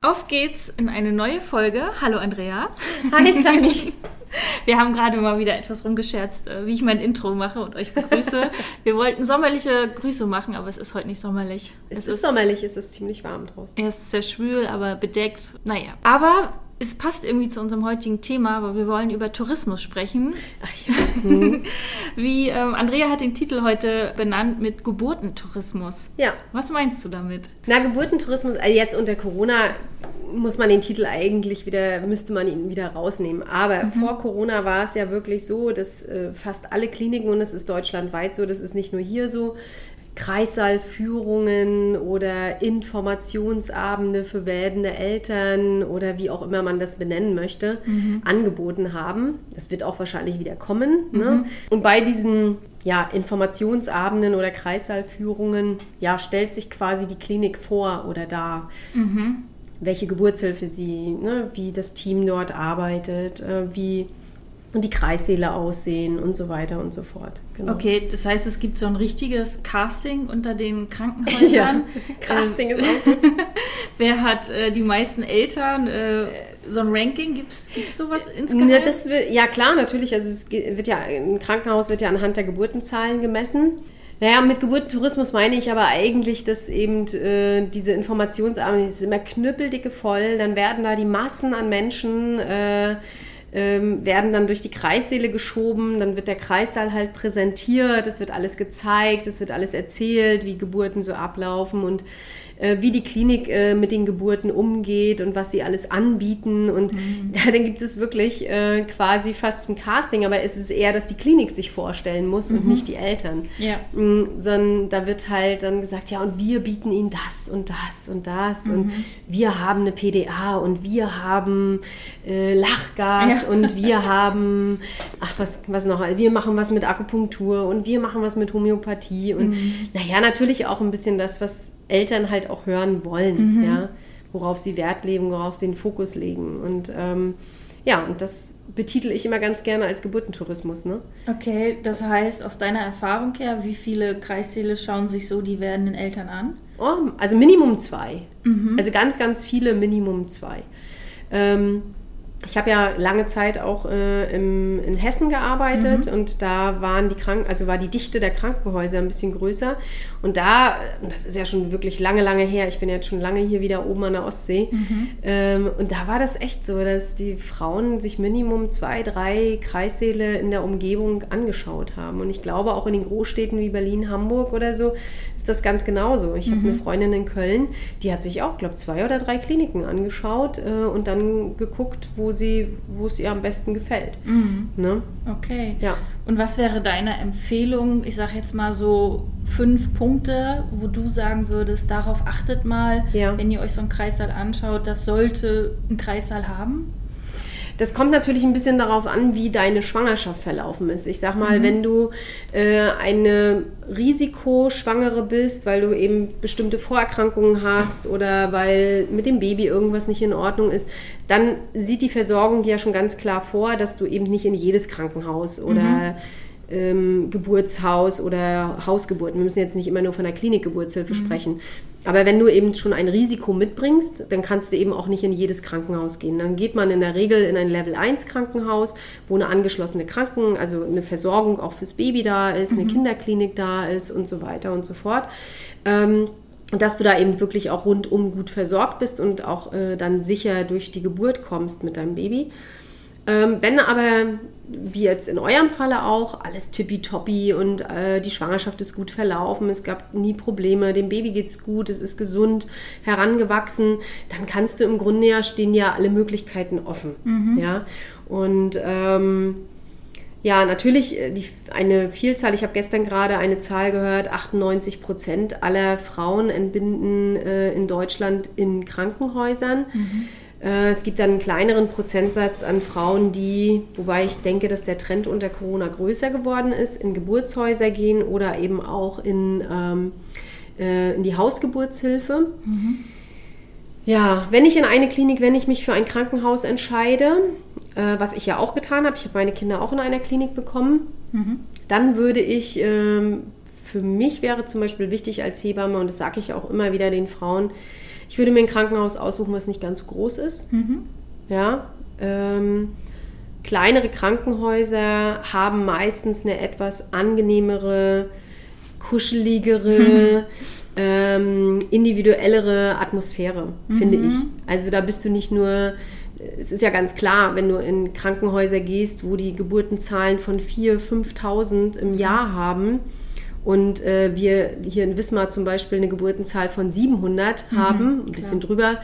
Auf geht's in eine neue Folge. Hallo Andrea. Hi Sunny. Wir haben gerade mal wieder etwas rumgescherzt, äh, wie ich mein Intro mache und euch begrüße. Wir wollten sommerliche Grüße machen, aber es ist heute nicht sommerlich. Es, ist sommerlich, es ist ziemlich warm draußen. Er ist sehr schwül, aber bedeckt. Naja. Aber es passt irgendwie zu unserem heutigen Thema, weil wir wollen über Tourismus sprechen. Ach ja. Wie ähm, Andrea hat den Titel heute benannt mit Geburtentourismus. Ja. Was meinst du damit? Na, Geburtentourismus, also jetzt unter Corona muss man den Titel eigentlich wieder, müsste man ihn wieder rausnehmen. Aber vor Corona war es ja wirklich so, dass äh, fast alle Kliniken, und es ist deutschlandweit so, das ist nicht nur hier so, Kreissaalführungen oder Informationsabende für werdende Eltern oder wie auch immer man das benennen möchte, angeboten haben. Das wird auch wahrscheinlich wieder kommen. Ne? Und bei diesen ja, Informationsabenden oder Kreissaalführungen ja, stellt sich quasi die Klinik vor oder dar. Welche Geburtshilfe sie, ne, wie das Team dort arbeitet, äh, wie die Kreissäle aussehen und so weiter und so fort. Genau. Okay, das heißt, es gibt so ein richtiges Casting unter den Krankenhäusern. Ja, Casting ist auch gut. Wer hat äh, die meisten Eltern? Äh, so ein Ranking? Gibt es sowas insgesamt? Ja, das wird, ja klar, natürlich. Also es wird ja, ein Krankenhaus wird ja anhand der Geburtenzahlen gemessen. Naja, mit Geburtentourismus meine ich aber eigentlich, dass eben äh, diese Informationsabende, die ist immer knüppeldicke voll, dann werden da die Massen an Menschen, äh, ähm, werden dann durch die Kreissäle geschoben, dann wird der Kreissaal halt präsentiert, es wird alles gezeigt, es wird alles erzählt, wie Geburten so ablaufen und wie die Klinik äh, mit den Geburten umgeht und was sie alles anbieten. Und ja, dann gibt es wirklich äh, quasi fast ein Casting, aber es ist eher, dass die Klinik sich vorstellen muss und nicht die Eltern. Ja. Mm, Sondern da wird halt dann gesagt, ja, und wir bieten ihnen das und das und das und wir haben eine PDA und wir haben äh, Lachgas Ja. und wir haben, ach, was, was noch, wir machen was mit Akupunktur und wir machen was mit Homöopathie und naja, natürlich auch ein bisschen das, was Eltern halt auch hören wollen, ja, worauf sie Wert legen, worauf sie den Fokus legen und ähm, ja, und das betitel ich immer ganz gerne als Geburtentourismus, ne? Okay, das heißt, aus deiner Erfahrung her, wie viele Kreissäle schauen sich so die werdenden Eltern an? Oh, also Minimum zwei. Also ganz, ganz viele Minimum zwei. Ähm, ich habe ja lange Zeit auch äh, im, in Hessen gearbeitet und da waren die Kranken, also war die Dichte der Krankenhäuser ein bisschen größer. Und da, das ist ja schon wirklich lange, lange her, ich bin jetzt schon lange hier wieder oben an der Ostsee. Ähm, und da war das echt so, dass die Frauen sich Minimum zwei, drei Kreissäle in der Umgebung angeschaut haben. Und ich glaube auch in den Großstädten wie Berlin, Hamburg oder so ist das ganz genauso. Ich habe eine Freundin in Köln, die hat sich auch, glaube zwei oder drei Kliniken angeschaut äh, und dann geguckt, wo sie, wo es ihr am besten gefällt. Ne? Okay. Ja. Und was wäre deine Empfehlung? Ich sage jetzt mal so fünf Punkte, wo du sagen würdest, darauf achtet mal, Ja. wenn ihr euch so einen Kreissaal anschaut, das sollte ein Kreissaal haben. Das kommt natürlich ein bisschen darauf an, wie deine Schwangerschaft verlaufen ist. Ich sag mal, wenn du äh, eine Risikoschwangere bist, weil du eben bestimmte Vorerkrankungen hast oder weil mit dem Baby irgendwas nicht in Ordnung ist, dann sieht die Versorgung ja schon ganz klar vor, dass du eben nicht in jedes Krankenhaus oder ähm, Geburtshaus oder Hausgeburt. Wir müssen jetzt nicht immer nur von der Klinikgeburtshilfe sprechen. Aber wenn du eben schon ein Risiko mitbringst, dann kannst du eben auch nicht in jedes Krankenhaus gehen. Dann geht man in der Regel in ein Level 1 Krankenhaus, wo eine angeschlossene Kranken, also eine Versorgung auch fürs Baby da ist, eine Kinderklinik da ist und so weiter und so fort. Ähm, dass du da eben wirklich auch rundum gut versorgt bist und auch äh, dann sicher durch die Geburt kommst mit deinem Baby. Ähm, wenn aber, wie jetzt in eurem Falle auch, alles tippitoppi und äh, die Schwangerschaft ist gut verlaufen, es gab nie Probleme, dem Baby geht's gut, es ist gesund herangewachsen, dann kannst du im Grunde ja stehen ja alle Möglichkeiten offen. Ja? Und ähm, Ja, natürlich äh, die, eine Vielzahl, ich habe gestern gerade eine Zahl gehört, 98 Prozent aller Frauen entbinden äh, in Deutschland in Krankenhäusern. Äh, es gibt dann einen kleineren Prozentsatz an Frauen, die, wobei ich denke, dass der Trend unter Corona größer geworden ist, in Geburtshäuser gehen oder eben auch in, ähm, äh, in die Hausgeburtshilfe. Ja, wenn ich in eine Klinik, wenn ich mich für ein Krankenhaus entscheide, äh, was ich ja auch getan habe, ich habe meine Kinder auch in einer Klinik bekommen, dann würde ich, ähm, für mich wäre zum Beispiel wichtig als Hebamme, und das sage ich auch immer wieder den Frauen, ich würde mir ein Krankenhaus aussuchen, was nicht ganz so groß ist. Ja, ähm, kleinere Krankenhäuser haben meistens eine etwas angenehmere, kuscheligere, ähm, individuellere Atmosphäre, finde ich. Also da bist du nicht nur, es ist ja ganz klar, wenn du in Krankenhäuser gehst, wo die Geburtenzahlen von 4.000, 5.000 im Jahr haben und äh, wir hier in Wismar zum Beispiel eine Geburtenzahl von 700 haben, ein bisschen drüber,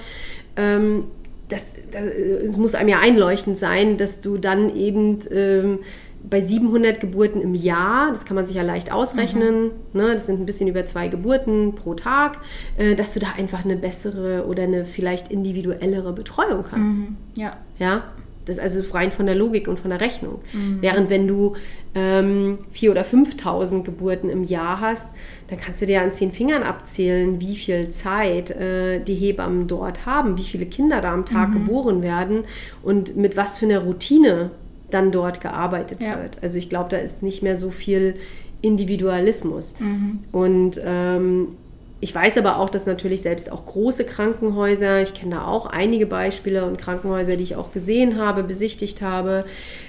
ähm, das, das, es muss einem ja einleuchtend sein, dass du dann eben ähm, bei 700 Geburten im Jahr, das kann man sich ja leicht ausrechnen, ne, das sind ein bisschen über zwei Geburten pro Tag, äh, dass du da einfach eine bessere oder eine vielleicht individuellere Betreuung hast. Ja. Ja, das ist also rein von der Logik und von der Rechnung. Während wenn du ähm, 4.000 oder 5.000 Geburten im Jahr hast, dann kannst du dir an zehn Fingern abzählen, wie viel Zeit äh, die Hebammen dort haben, wie viele Kinder da am Tag geboren werden und mit was für einer Routine dann dort gearbeitet Ja. wird. Also ich glaube, da ist nicht mehr so viel Individualismus. Und ähm, ich weiß aber auch, dass natürlich selbst auch große Krankenhäuser, ich kenne da auch einige Beispiele und Krankenhäuser, die ich auch gesehen habe, besichtigt habe,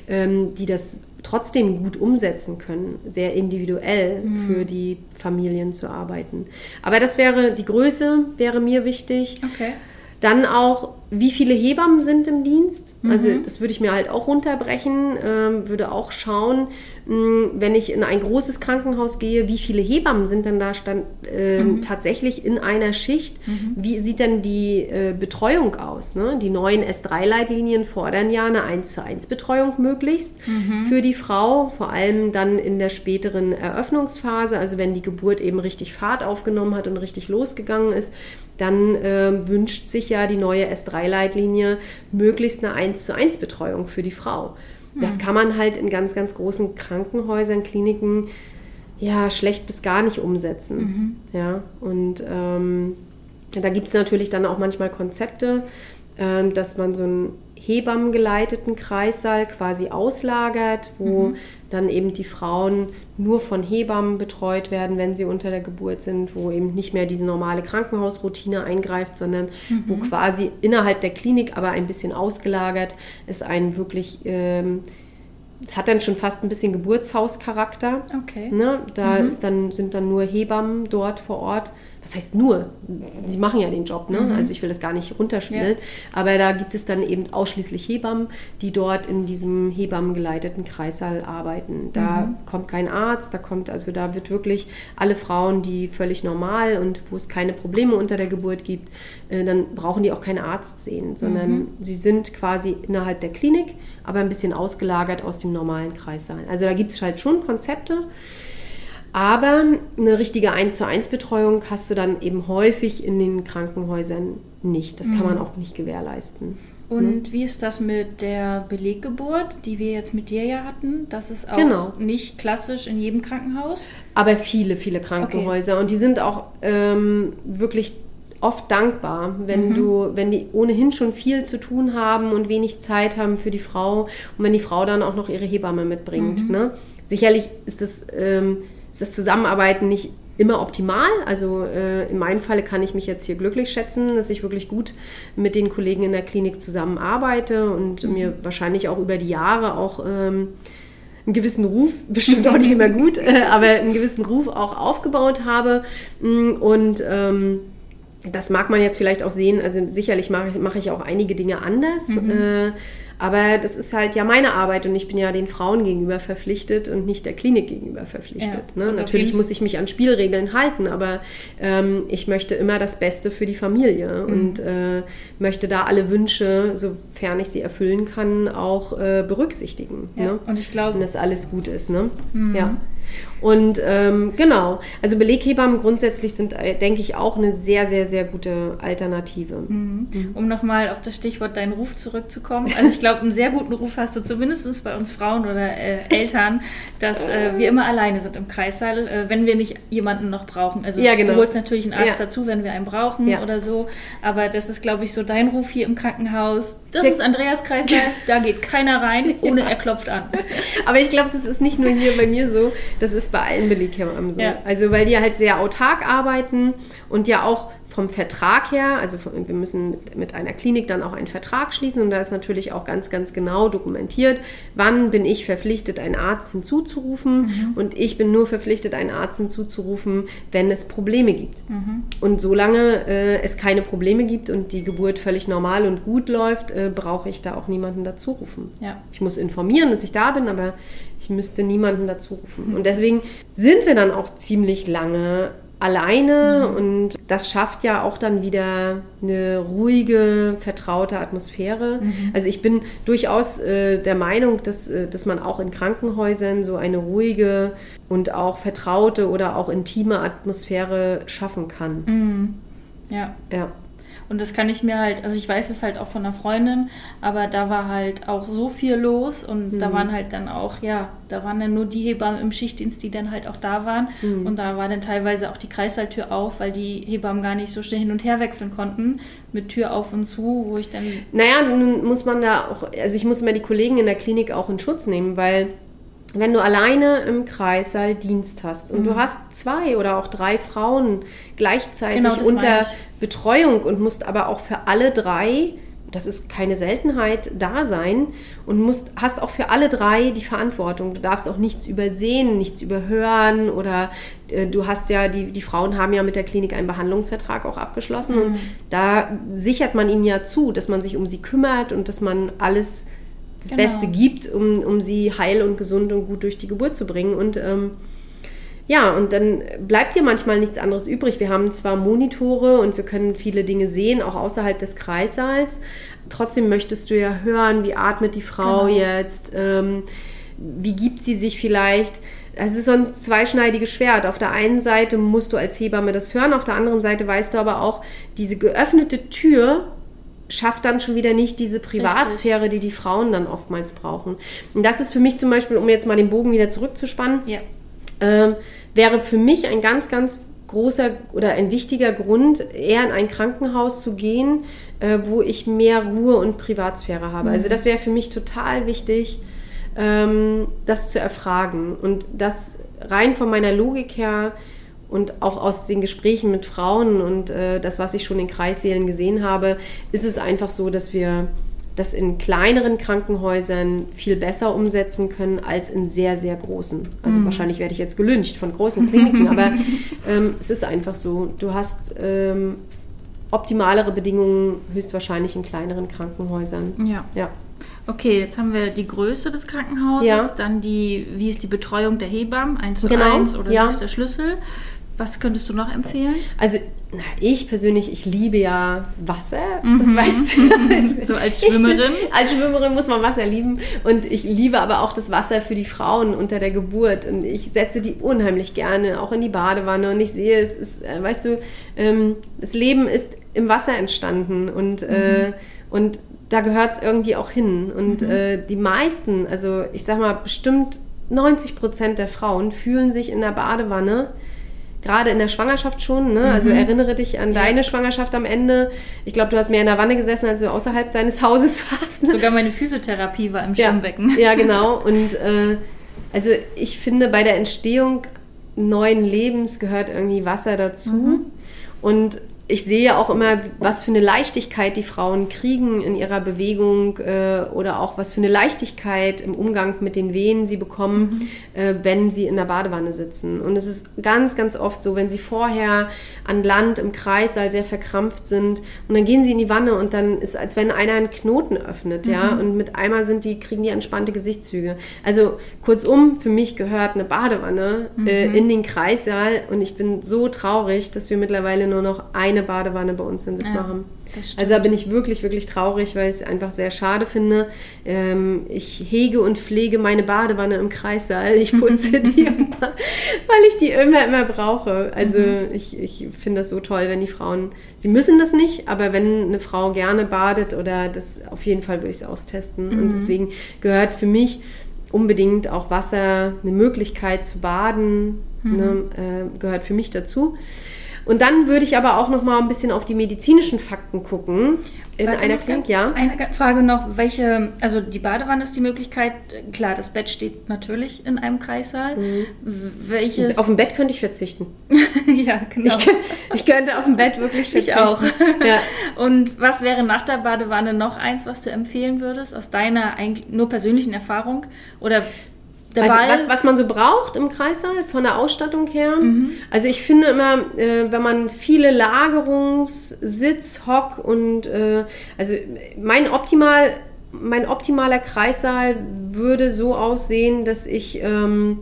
ähm, die das trotzdem gut umsetzen können, sehr individuell für die Familien zu arbeiten. Aber das wäre, die Größe wäre mir wichtig. Okay. Dann auch, wie viele Hebammen sind im Dienst? Also das würde ich mir halt auch runterbrechen, ähm, würde auch schauen, mh, wenn ich in ein großes Krankenhaus gehe, wie viele Hebammen sind denn da stand, ähm, tatsächlich in einer Schicht? Wie sieht denn die äh, Betreuung aus? Ne? Die neuen S3-Leitlinien fordern ja eine 1 zu 1 Betreuung möglichst für die Frau, vor allem dann in der späteren Eröffnungsphase, also wenn die Geburt eben richtig Fahrt aufgenommen hat und richtig losgegangen ist, dann ähm, wünscht sich ja die neue S3-Leitlinie möglichst eine 1 zu 1 Betreuung für die Frau. Das kann man halt in ganz, ganz großen Krankenhäusern, Kliniken ja schlecht bis gar nicht umsetzen. Ja, und ähm, da gibt es natürlich dann auch manchmal Konzepte, ähm, dass man so einen Hebammengeleiteten Kreissaal quasi auslagert, wo dann eben die Frauen nur von Hebammen betreut werden, wenn sie unter der Geburt sind, wo eben nicht mehr diese normale Krankenhausroutine eingreift, sondern wo quasi innerhalb der Klinik, aber ein bisschen ausgelagert, es einen wirklich, ähm, es hat dann schon fast ein bisschen Geburtshauscharakter. Okay. Ne? Da ist dann, sind dann nur Hebammen dort vor Ort. Was heißt nur? Sie machen ja den Job, ne? Also ich will das gar nicht runterspielen. Aber da gibt es dann eben ausschließlich Hebammen, die dort in diesem Hebammengeleiteten Kreissaal arbeiten. Da kommt kein Arzt, da kommt, also da wird wirklich alle Frauen, die völlig normal und wo es keine Probleme unter der Geburt gibt, äh, dann brauchen die auch keinen Arzt sehen, sondern sie sind quasi innerhalb der Klinik, aber ein bisschen ausgelagert aus dem normalen Kreissaal. Also da gibt es halt schon Konzepte. Aber eine richtige 1 zu 1 Betreuung hast du dann eben häufig in den Krankenhäusern nicht. Das kann man auch nicht gewährleisten. Und wie ist das mit der Beleggeburt, die wir jetzt mit dir ja hatten? Das ist auch Genau. nicht klassisch in jedem Krankenhaus. Aber viele, viele Krankenhäuser. Und die sind auch ähm, wirklich oft dankbar, wenn du, wenn die ohnehin schon viel zu tun haben und wenig Zeit haben für die Frau und wenn die Frau dann auch noch ihre Hebamme mitbringt. Ne? Sicherlich ist das, ähm, ist das Zusammenarbeiten nicht immer optimal. Also äh, in meinem Falle kann ich mich jetzt hier glücklich schätzen, dass ich wirklich gut mit den Kollegen in der Klinik zusammenarbeite und mir wahrscheinlich auch über die Jahre auch ähm, einen gewissen Ruf, bestimmt auch nicht immer gut, äh, aber einen gewissen Ruf auch aufgebaut habe. Mm, Und ähm, das mag man jetzt vielleicht auch sehen. Also sicherlich mache ich, mache ich auch einige Dinge anders. Äh, Aber das ist halt ja meine Arbeit und ich bin ja den Frauen gegenüber verpflichtet und nicht der Klinik gegenüber verpflichtet. Ja, ne? Natürlich muss ich mich an Spielregeln halten, aber ähm, ich möchte immer das Beste für die Familie Mhm. und äh, möchte da alle Wünsche, sofern ich sie erfüllen kann, auch äh, berücksichtigen. Ja, Ne? und ich glaube- wenn das alles gut ist. Ne? Ja. Und ähm, genau, also Beleghebammen grundsätzlich sind, äh, denke ich, auch eine sehr, sehr, sehr gute Alternative. Um nochmal auf das Stichwort deinen Ruf zurückzukommen. Also ich glaube, einen sehr guten Ruf hast du zumindest bei uns Frauen oder äh, Eltern, dass äh, wir immer alleine sind im Kreissaal, äh, wenn wir nicht jemanden noch brauchen. Also Ja, genau. du holst natürlich einen Arzt Ja. dazu, wenn wir einen brauchen Ja. oder so. Aber das ist, glaube ich, so dein Ruf hier im Krankenhaus. Das Der- ist Andreas Kreissaal, da geht keiner rein, ohne er klopft an. Aber ich glaube, das ist nicht nur hier bei mir so, das ist bei allen Beleghebammen so. Ja. Also weil die halt sehr autark arbeiten und ja auch vom Vertrag her, also wir müssen mit, einer Klinik dann auch einen Vertrag schließen und da ist natürlich auch ganz, ganz genau dokumentiert, wann bin ich verpflichtet, einen Arzt hinzuzurufen und ich bin nur verpflichtet, einen Arzt hinzuzurufen, wenn es Probleme gibt. Und solange äh, es keine Probleme gibt und die Geburt völlig normal und gut läuft, äh, brauche ich da auch niemanden dazu rufen. Ja. Ich muss informieren, dass ich da bin, aber ich müsste niemanden dazu rufen. Und deswegen sind wir dann auch ziemlich lange alleine und das schafft ja auch dann wieder eine ruhige, vertraute Atmosphäre. Also ich bin durchaus äh, der Meinung, dass, äh, dass man auch in Krankenhäusern so eine ruhige und auch vertraute oder auch intime Atmosphäre schaffen kann. Ja. Ja. Und das kann ich mir halt, also ich weiß es halt auch von einer Freundin, aber da war halt auch so viel los und da waren halt dann auch, ja, da waren dann nur die Hebammen im Schichtdienst, die dann halt auch da waren. Und da war dann teilweise auch die Kreissaaltür auf, weil die Hebammen gar nicht so schnell hin und her wechseln konnten mit Tür auf und zu, wo ich dann, Naja, nun muss man da auch, also ich muss immer die Kollegen in der Klinik auch in Schutz nehmen, weil wenn du alleine im Kreissaal Dienst hast und du hast zwei oder auch drei Frauen gleichzeitig Genau, unter. Betreuung und musst aber auch für alle drei, das ist keine Seltenheit, da sein und musst, hast auch für alle drei die Verantwortung. Du darfst auch nichts übersehen, nichts überhören oder äh, du hast ja, die, die Frauen haben ja mit der Klinik einen Behandlungsvertrag auch abgeschlossen und da sichert man ihnen ja zu, dass man sich um sie kümmert und dass man alles das Genau. Beste gibt, um, um sie heil und gesund und gut durch die Geburt zu bringen. Und ähm, ja, und dann bleibt dir manchmal nichts anderes übrig. Wir haben zwar Monitore und wir können viele Dinge sehen, auch außerhalb des Kreissaals. Trotzdem möchtest du ja hören, wie atmet die Frau Genau. jetzt, ähm, wie gibt sie sich vielleicht. Es ist so ein zweischneidiges Schwert. Auf der einen Seite musst du als Hebamme das hören, auf der anderen Seite weißt du aber auch, diese geöffnete Tür schafft dann schon wieder nicht diese Privatsphäre, die die Frauen dann oftmals brauchen. Und das ist für mich zum Beispiel, um jetzt mal den Bogen wieder zurückzuspannen, ja, ähm, wäre für mich ein ganz, ganz großer oder ein wichtiger Grund, eher in ein Krankenhaus zu gehen, äh, wo ich mehr Ruhe und Privatsphäre habe. Also das wäre für mich total wichtig, ähm, das zu erfragen. Und das rein von meiner Logik her und auch aus den Gesprächen mit Frauen und äh, das, was ich schon in Kreissälen gesehen habe, ist es einfach so, dass wir das in kleineren Krankenhäusern viel besser umsetzen können als in sehr, sehr großen. Also wahrscheinlich werde ich jetzt gelüncht von großen Kliniken, aber ähm, es ist einfach so. Du hast ähm, optimalere Bedingungen höchstwahrscheinlich in kleineren Krankenhäusern. ja. Ja. Okay, jetzt haben wir die Größe des Krankenhauses, Ja. dann die, wie ist die Betreuung der Hebammen, 1 zu Genau, 1 oder ja. wie ist der Schlüssel? Was könntest du noch empfehlen? Also, na, ich persönlich, ich liebe ja Wasser, das weißt du. Mhm. So als Schwimmerin? Ich als Schwimmerin muss man Wasser lieben und ich liebe aber auch das Wasser für die Frauen unter der Geburt und ich setze die unheimlich gerne auch in die Badewanne und ich sehe, es ist, äh, weißt du, ähm, das Leben ist im Wasser entstanden und, äh, und da gehört es irgendwie auch hin und äh, die meisten, also ich sag mal bestimmt 90 Prozent der Frauen fühlen sich in der Badewanne gerade in der Schwangerschaft schon. Ne? Also erinnere dich an deine Schwangerschaft am Ende. Ich glaube, du hast mehr in der Wanne gesessen, als du außerhalb deines Hauses warst. Ne? Sogar meine Physiotherapie war im Ja, Schwimmbecken. ja, genau. Und äh, also ich finde, bei der Entstehung neuen Lebens gehört irgendwie Wasser dazu. Und ich sehe auch immer, was für eine Leichtigkeit die Frauen kriegen in ihrer Bewegung äh, oder auch was für eine Leichtigkeit im Umgang mit den Wehen sie bekommen, mhm. äh, wenn sie in der Badewanne sitzen. Und es ist ganz, ganz oft so, wenn sie vorher an Land im Kreissaal sehr verkrampft sind und dann gehen sie in die Wanne und dann ist als wenn einer einen Knoten öffnet, mhm. ja, und mit einmal sind die, kriegen die entspannte Gesichtszüge. Also kurzum, für mich gehört eine Badewanne äh, mhm. äh, in den Kreissaal und ich bin so traurig, dass wir mittlerweile nur noch eine eine Badewanne bei uns in Wismar ja. Also da bin ich wirklich, wirklich traurig, weil ich es einfach sehr schade finde. Ähm, ich hege und pflege meine Badewanne im Kreissaal. Ich putze die immer, weil ich die immer, immer brauche. Also mhm. ich, ich finde das so toll, wenn die Frauen, sie müssen das nicht, aber wenn eine Frau gerne badet oder das, auf jeden Fall würde ich es austesten. Mhm. Und deswegen gehört für mich unbedingt auch Wasser, eine Möglichkeit zu baden, mhm. ne, äh, gehört für mich dazu. Und dann würde ich aber auch noch mal ein bisschen auf die medizinischen Fakten gucken. In Warte, einer Klinik, ja. Eine Frage noch, welche, also die Badewanne ist die Möglichkeit, klar, das Bett steht natürlich in einem Kreissaal. Mhm. Welches? Auf dem Bett könnte ich verzichten. ja, genau. Ich, ich, könnte auf dem Bett wirklich verzichten. Ich auch. ja. Und was wäre nach der Badewanne noch eins, was du empfehlen würdest, aus deiner eigentlich nur persönlichen Erfahrung? Oder der also was, was man so braucht im Kreissaal von der Ausstattung her. Mhm. Also ich finde immer, äh, wenn man viele Lagerungs-, Sitz-, Hock und äh, also mein optimal mein optimaler Kreissaal würde so aussehen, dass ich ähm,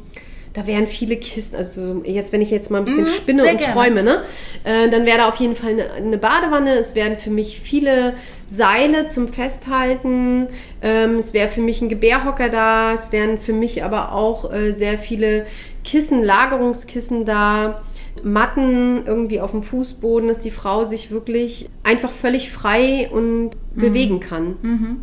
da wären viele Kisten, also jetzt, wenn ich jetzt mal ein bisschen mhm, spinne und gerne. träume, ne, äh, dann wäre da auf jeden Fall eine, eine, Badewanne. Es wären für mich viele Seile zum Festhalten. Ähm, es wäre für mich ein Gebärhocker da. Es wären für mich aber auch äh, sehr viele Kissen, Lagerungskissen da. Matten irgendwie auf dem Fußboden, dass die Frau sich wirklich einfach völlig frei und mhm. bewegen kann. Mhm.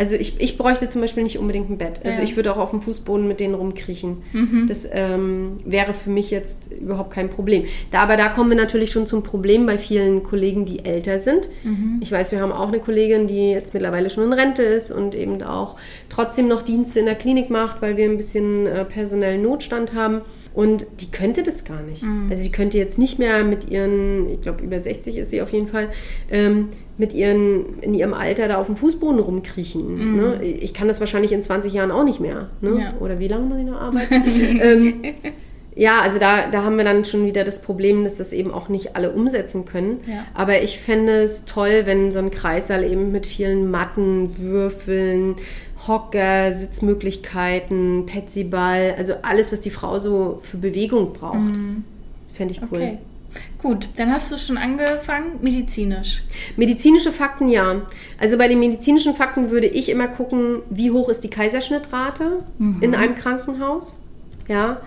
Also ich, ich bräuchte zum Beispiel nicht unbedingt ein Bett. Also ja. ich würde auch auf dem Fußboden mit denen rumkriechen. Mhm. Das ähm, wäre für mich jetzt überhaupt kein Problem. Da, aber da kommen wir natürlich schon zum Problem bei vielen Kollegen, die älter sind. Mhm. Ich weiß, wir haben auch eine Kollegin, die jetzt mittlerweile schon in Rente ist und eben auch trotzdem noch Dienste in der Klinik macht, weil wir ein bisschen äh, personellen Notstand haben. Und die könnte das gar nicht. Mhm. Also die könnte jetzt nicht mehr mit ihren, ich glaube über 60 ist sie auf jeden Fall, ähm, mit ihren, in ihrem Alter da auf dem Fußboden rumkriechen. Mhm. Ne? Ich kann das wahrscheinlich in 20 Jahren auch nicht mehr. Ne? Ja. Oder wie lange muss ich noch arbeiten? ähm, ja, also da, da haben wir dann schon wieder das Problem, dass das eben auch nicht alle umsetzen können. Ja. Aber ich fände es toll, wenn so ein Kreißsaal eben mit vielen Matten, Würfeln, Hocker, Sitzmöglichkeiten, Petsyball, also alles, was die Frau so für Bewegung braucht. Mhm. Fände ich cool. Okay. Gut, dann hast du schon angefangen, medizinisch. Medizinische Fakten, ja. Also bei den medizinischen Fakten würde ich immer gucken, wie hoch ist die Kaiserschnittrate mhm. in einem Krankenhaus. Ja,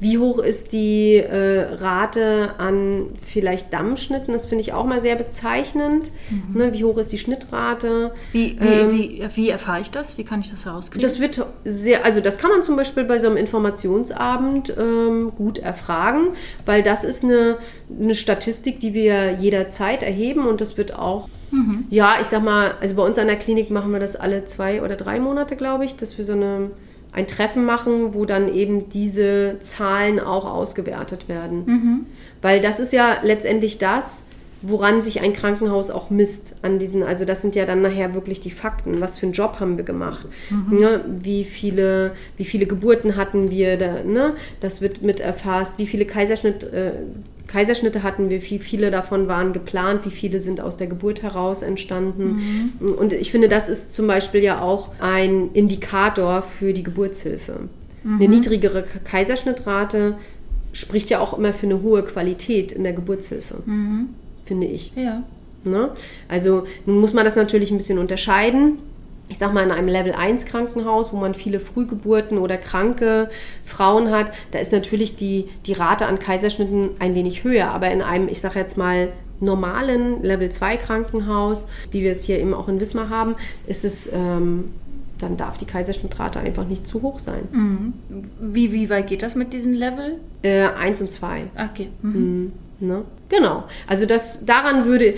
wie hoch ist die äh, Rate an vielleicht Dammschnitten? Das finde ich auch mal sehr bezeichnend. Mhm. Ne, wie hoch ist die Schnittrate? Wie, wie, ähm, wie, wie, erfahre ich das? Wie kann ich das herauskriegen? Das wird sehr, also das kann man zum Beispiel bei so einem Informationsabend ähm, gut erfragen, weil das ist eine, eine Statistik, die wir jederzeit erheben und das wird auch Mhm. Ja, ich sag mal, also bei uns an der Klinik machen wir das alle zwei oder drei Monate, glaube ich, dass wir so eine ein Treffen machen, wo dann eben diese Zahlen auch ausgewertet werden. Mhm. Weil das ist ja letztendlich das, woran sich ein Krankenhaus auch misst an diesen, also das sind ja dann nachher wirklich die Fakten. Was für einen Job haben wir gemacht? Mhm. Ne? Wie, viele, wie viele Geburten hatten wir? Da, ne? Das wird mit erfasst. Wie viele Kaiserschnitt, äh, Kaiserschnitte hatten wir? Wie viele davon waren geplant? Wie viele sind aus der Geburt heraus entstanden? Mhm. Und ich finde, das ist zum Beispiel ja auch ein Indikator für die Geburtshilfe. Mhm. Eine niedrigere Kaiserschnittrate spricht ja auch immer für eine hohe Qualität in der Geburtshilfe. Finde ich. Ja. Ne? Also nun muss man das natürlich ein bisschen unterscheiden. Ich sag mal, in einem Level 1 Krankenhaus, wo man viele Frühgeburten oder kranke Frauen hat, da ist natürlich die, die Rate an Kaiserschnitten ein wenig höher. Aber in einem, ich sag jetzt mal, normalen Level 2 Krankenhaus, wie wir es hier eben auch in Wismar haben, ist es, ähm, dann darf die Kaiserschnittrate einfach nicht zu hoch sein. Mhm. Wie, wie weit geht das mit diesem Level? Äh, eins und zwei. Okay. Mhm. Mhm. Ne? Genau. Also das daran würde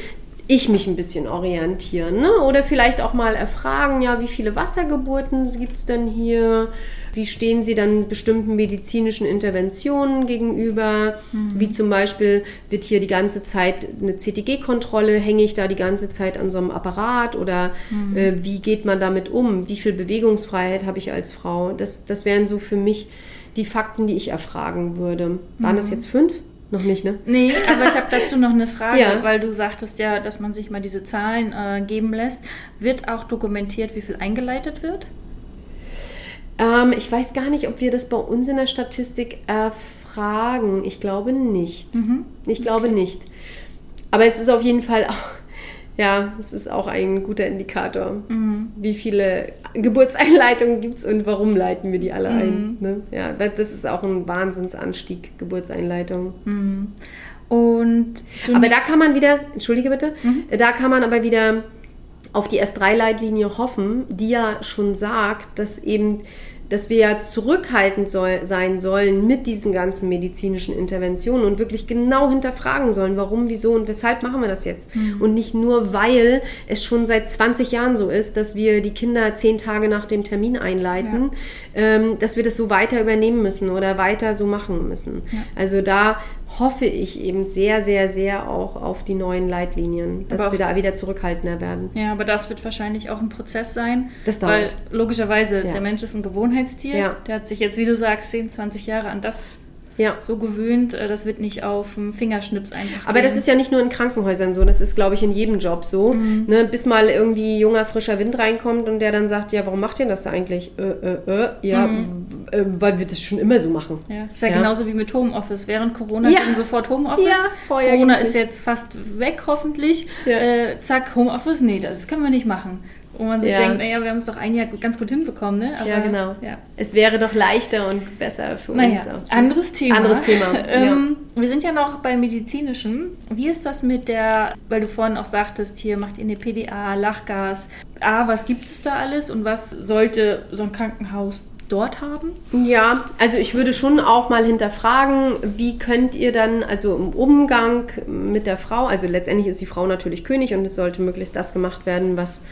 ich mich ein bisschen orientieren. Ne? Oder vielleicht auch mal erfragen, ja, wie viele Wassergeburten gibt es denn hier? Wie stehen Sie dann bestimmten medizinischen Interventionen gegenüber? Wie zum Beispiel wird hier die ganze Zeit eine CTG-Kontrolle, hänge ich da die ganze Zeit an so einem Apparat oder äh, wie geht man damit um? Wie viel Bewegungsfreiheit habe ich als Frau? Das, das wären so für mich die Fakten, die ich erfragen würde. Waren das jetzt fünf? Noch nicht, ne? Nee, aber ich habe dazu noch eine Frage, Ja. weil du sagtest ja, dass man sich mal diese Zahlen äh, geben lässt. Wird auch dokumentiert, wie viel eingeleitet wird? Ähm, ich weiß gar nicht, ob wir das bei uns in der Statistik erfragen. Ich glaube nicht. Ich glaube nicht. Aber es ist auf jeden Fall auch, ja, es ist auch ein guter Indikator. Wie viele Geburtseinleitungen gibt es und warum leiten wir die alle ein? Ne? Ja, das ist auch ein Wahnsinnsanstieg, Geburtseinleitungen. Und zu Aber da kann man wieder, entschuldige bitte, da kann man aber wieder auf die S3-Leitlinie hoffen, die ja schon sagt, dass eben, dass wir ja zurückhaltend soll, sein sollen mit diesen ganzen medizinischen Interventionen und wirklich genau hinterfragen sollen, warum, wieso und weshalb machen wir das jetzt. Und nicht nur, weil es schon seit 20 Jahren so ist, dass wir die Kinder zehn Tage nach dem Termin einleiten, ähm, dass wir das so weiter übernehmen müssen oder weiter so machen müssen. Also da hoffe ich eben sehr, sehr, sehr auch auf die neuen Leitlinien, dass Aber wir da wieder zurückhaltender werden. Ja, aber das wird wahrscheinlich auch ein Prozess sein. Das Weil dauert. logischerweise, Ja. der Mensch ist ein Gewohnheitstier. Ja. Der hat sich jetzt, wie du sagst, 10, 20 Jahre an das Ja. so gewöhnt. äh, Das wird nicht auf dem Fingerschnips einfach. Aber das ist ja nicht nur in Krankenhäusern so, das ist, glaube ich, in jedem Job so. Mhm. Ne, bis mal irgendwie junger, frischer Wind reinkommt und der dann sagt, ja, warum macht ihr das da eigentlich? Äh, äh, äh, ja, äh, weil wir das schon immer so machen. Mhm. Ja, ist ja, Ja. genauso wie mit Homeoffice. Während Corona Ja. ging sofort Homeoffice. Ja, vorher Corona ist jetzt fast weg, hoffentlich. Äh, zack, Homeoffice, nee, das können wir nicht machen. Wo man sich Ja. denkt, naja, wir haben es doch ein Jahr ganz gut hinbekommen, ne? ja, genau. Ja. Es wäre doch leichter und besser für uns. Naja, auch. anderes Thema. Anderes Thema, ähm, Wir sind ja noch beim Medizinischen. Wie ist das mit der, weil du vorhin auch sagtest, hier macht ihr eine PDA, Lachgas. A, was gibt es da alles und was sollte so ein Krankenhaus dort haben? Ja, also ich würde schon auch mal hinterfragen, wie könnt ihr dann, also im Umgang mit der Frau, also letztendlich ist die Frau natürlich König und es sollte möglichst das gemacht werden, was,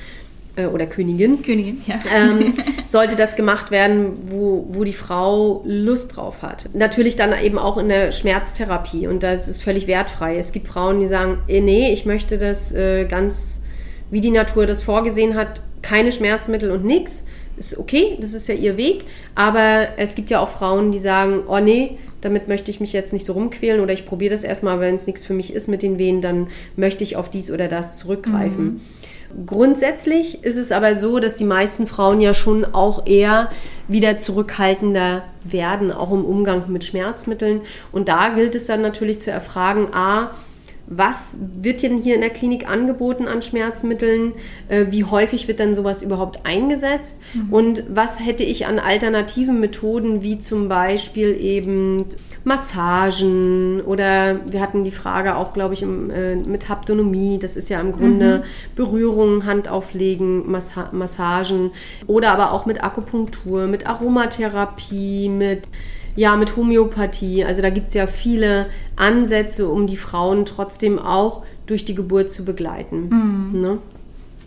äh, oder Königin, Königin, ja. ähm, sollte das gemacht werden, wo, wo die Frau Lust drauf hat. Natürlich dann eben auch in der Schmerztherapie und das ist völlig wertfrei. Es gibt Frauen, die sagen, eh, nee, ich möchte das äh, ganz, wie die Natur das vorgesehen hat, keine Schmerzmittel und nix. Ist okay, das ist ja ihr Weg, aber es gibt ja auch Frauen, die sagen, oh nee, damit möchte ich mich jetzt nicht so rumquälen oder ich probiere das erstmal, wenn es nichts für mich ist mit den Wehen, dann möchte ich auf dies oder das zurückgreifen. Grundsätzlich ist es aber so, dass die meisten Frauen ja schon auch eher wieder zurückhaltender werden, auch im Umgang mit Schmerzmitteln. Und da gilt es dann natürlich zu erfragen, a, was wird denn hier in der Klinik angeboten an Schmerzmitteln? Äh, wie häufig wird dann sowas überhaupt eingesetzt? Und was hätte ich an alternativen Methoden, wie zum Beispiel eben Massagen? Oder wir hatten die Frage auch, glaube ich, im, äh, mit Haptonomie, das ist ja im Grunde Berührung, Hand auflegen, Massa Massagen. Oder aber auch mit Akupunktur, mit Aromatherapie, mit ja, mit Homöopathie. Also da gibt es ja viele Ansätze, um die Frauen trotzdem auch durch die Geburt zu begleiten. Ne?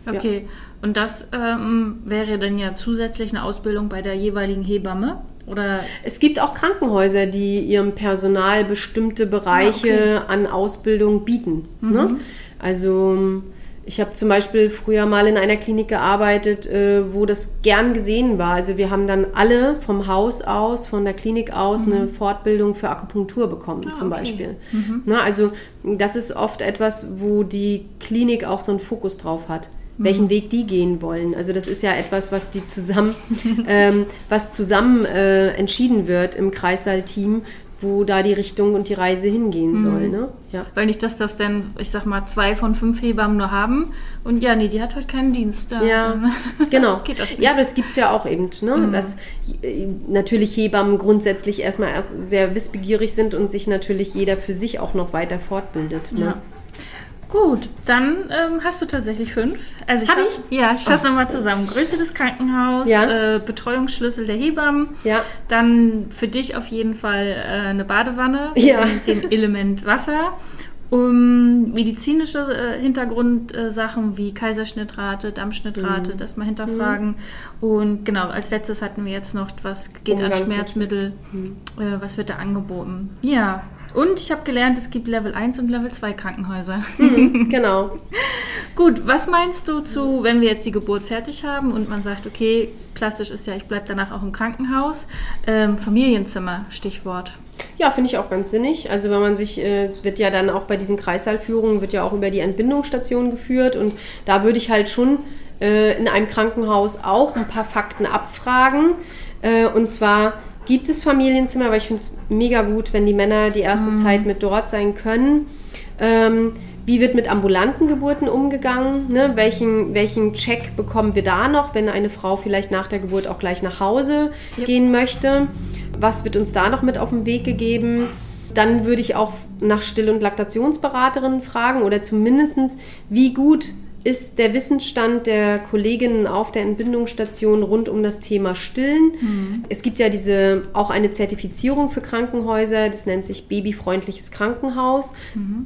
Okay, und das ähm, wäre dann ja zusätzlich eine Ausbildung bei der jeweiligen Hebamme? Oder Es gibt auch Krankenhäuser, die ihrem Personal bestimmte Bereiche an Ausbildung bieten. Ne? Also ich habe zum Beispiel früher mal in einer Klinik gearbeitet, äh, wo das gern gesehen war. Also wir haben dann alle vom Haus aus, von der Klinik aus eine Fortbildung für Akupunktur bekommen zum okay. Beispiel. Na, also das ist oft etwas, wo die Klinik auch so einen Fokus drauf hat welchen Weg die gehen wollen. Also das ist ja etwas, was die zusammen, ähm, was zusammen äh, entschieden wird im Kreissaal-Team, wo da die Richtung und die Reise hingehen soll. Ne? Ja. weil nicht, dass das dann, ich sag mal, zwei von fünf Hebammen nur haben und ja, nee, die hat heute keinen Dienst. Ja, Ja, genau. Geht das nicht. Ja, aber das gibt es ja auch eben, ne? dass äh, natürlich Hebammen grundsätzlich erstmal erst sehr wissbegierig sind und sich natürlich jeder für sich auch noch weiter fortbildet. Ne? Ja. Gut, dann ähm, hast du tatsächlich fünf. Also ich Hab fass, Ja, ich fasse nochmal zusammen. Größe des Krankenhaus, Ja. äh, Betreuungsschlüssel der Hebammen, Ja. dann für dich auf jeden Fall äh, eine Badewanne Ja. mit dem Element Wasser Um medizinische äh, Hintergrundsachen wie Kaiserschnittrate, Dammschnittrate, das mal hinterfragen. Und genau, als letztes hatten wir jetzt noch, was geht Umgang an mit Schmerzmittel, äh, was wird da angeboten. Ja, und ich habe gelernt, es gibt Level 1 und Level 2 Krankenhäuser. Genau. Gut, was meinst du zu, wenn wir jetzt die Geburt fertig haben und man sagt, okay, klassisch ist ja, ich bleibe danach auch im Krankenhaus, ähm, Familienzimmer, Stichwort. Ja, finde ich auch ganz sinnig. Also wenn man sich, äh, es wird ja dann auch bei diesen Kreissaalführungen, wird ja auch über die Entbindungsstation geführt und da würde ich halt schon äh, in einem Krankenhaus auch ein paar Fakten abfragen. Äh, und zwar gibt es Familienzimmer, aber ich finde es mega gut, wenn die Männer die erste Zeit mit dort sein können. Ähm, wie wird mit ambulanten Geburten umgegangen? Ne? Welchen, welchen Check bekommen wir da noch, wenn eine Frau vielleicht nach der Geburt auch gleich nach Hause gehen möchte? Was wird uns da noch mit auf den Weg gegeben? Dann würde ich auch nach Still- und Laktationsberaterinnen fragen oder zumindest, wie gut ist der Wissensstand der Kolleginnen auf der Entbindungsstation rund um das Thema Stillen. Es gibt ja diese auch eine Zertifizierung für Krankenhäuser, das nennt sich babyfreundliches Krankenhaus.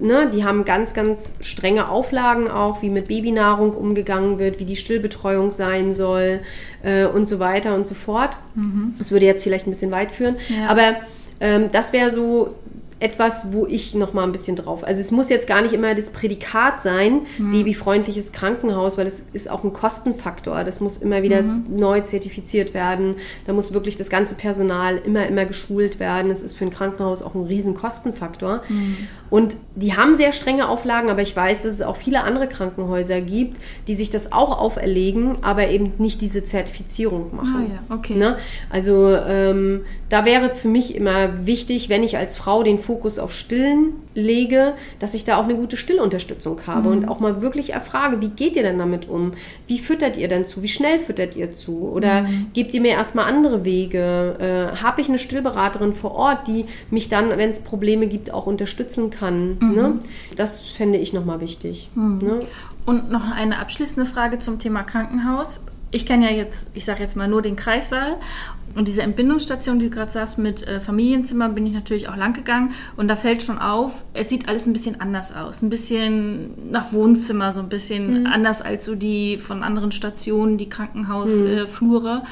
Ne, die haben ganz, ganz strenge Auflagen auch, wie mit Babynahrung umgegangen wird, wie die Stillbetreuung sein soll äh, und so weiter und so fort. Das würde jetzt vielleicht ein bisschen weit führen, Ja. aber ähm, das wäre so etwas, wo ich noch mal ein bisschen drauf. Also es muss jetzt gar nicht immer das Prädikat sein, babyfreundliches Krankenhaus, weil es ist auch ein Kostenfaktor. Das muss immer wieder neu zertifiziert werden. Da muss wirklich das ganze Personal immer, immer geschult werden. Es ist für ein Krankenhaus auch ein riesen Kostenfaktor. Und die haben sehr strenge Auflagen, aber ich weiß, dass es auch viele andere Krankenhäuser gibt, die sich das auch auferlegen, aber eben nicht diese Zertifizierung machen. Ah ja, okay. Ne? Also ähm, da wäre für mich immer wichtig, wenn ich als Frau den Fokus auf Stillen lege, dass ich da auch eine gute Stillunterstützung habe und auch mal wirklich erfrage, wie geht ihr denn damit um? Wie füttert ihr denn zu? Wie schnell füttert ihr zu? Oder gebt ihr mir erstmal andere Wege? Äh, habe ich eine Stillberaterin vor Ort, die mich dann, wenn es Probleme gibt, auch unterstützen kann? Ne? Das fände ich nochmal wichtig. Ne? Und noch eine abschließende Frage zum Thema Krankenhaus. Ich kenne ja jetzt, ich sage jetzt mal nur den Kreissaal. Und diese Entbindungsstation, die du gerade sagst, mit äh, Familienzimmer, bin ich natürlich auch lang gegangen. Und da fällt schon auf, es sieht alles ein bisschen anders aus. Ein bisschen nach Wohnzimmer, so ein bisschen anders als so die von anderen Stationen, die Krankenhausflure. Äh, Flure.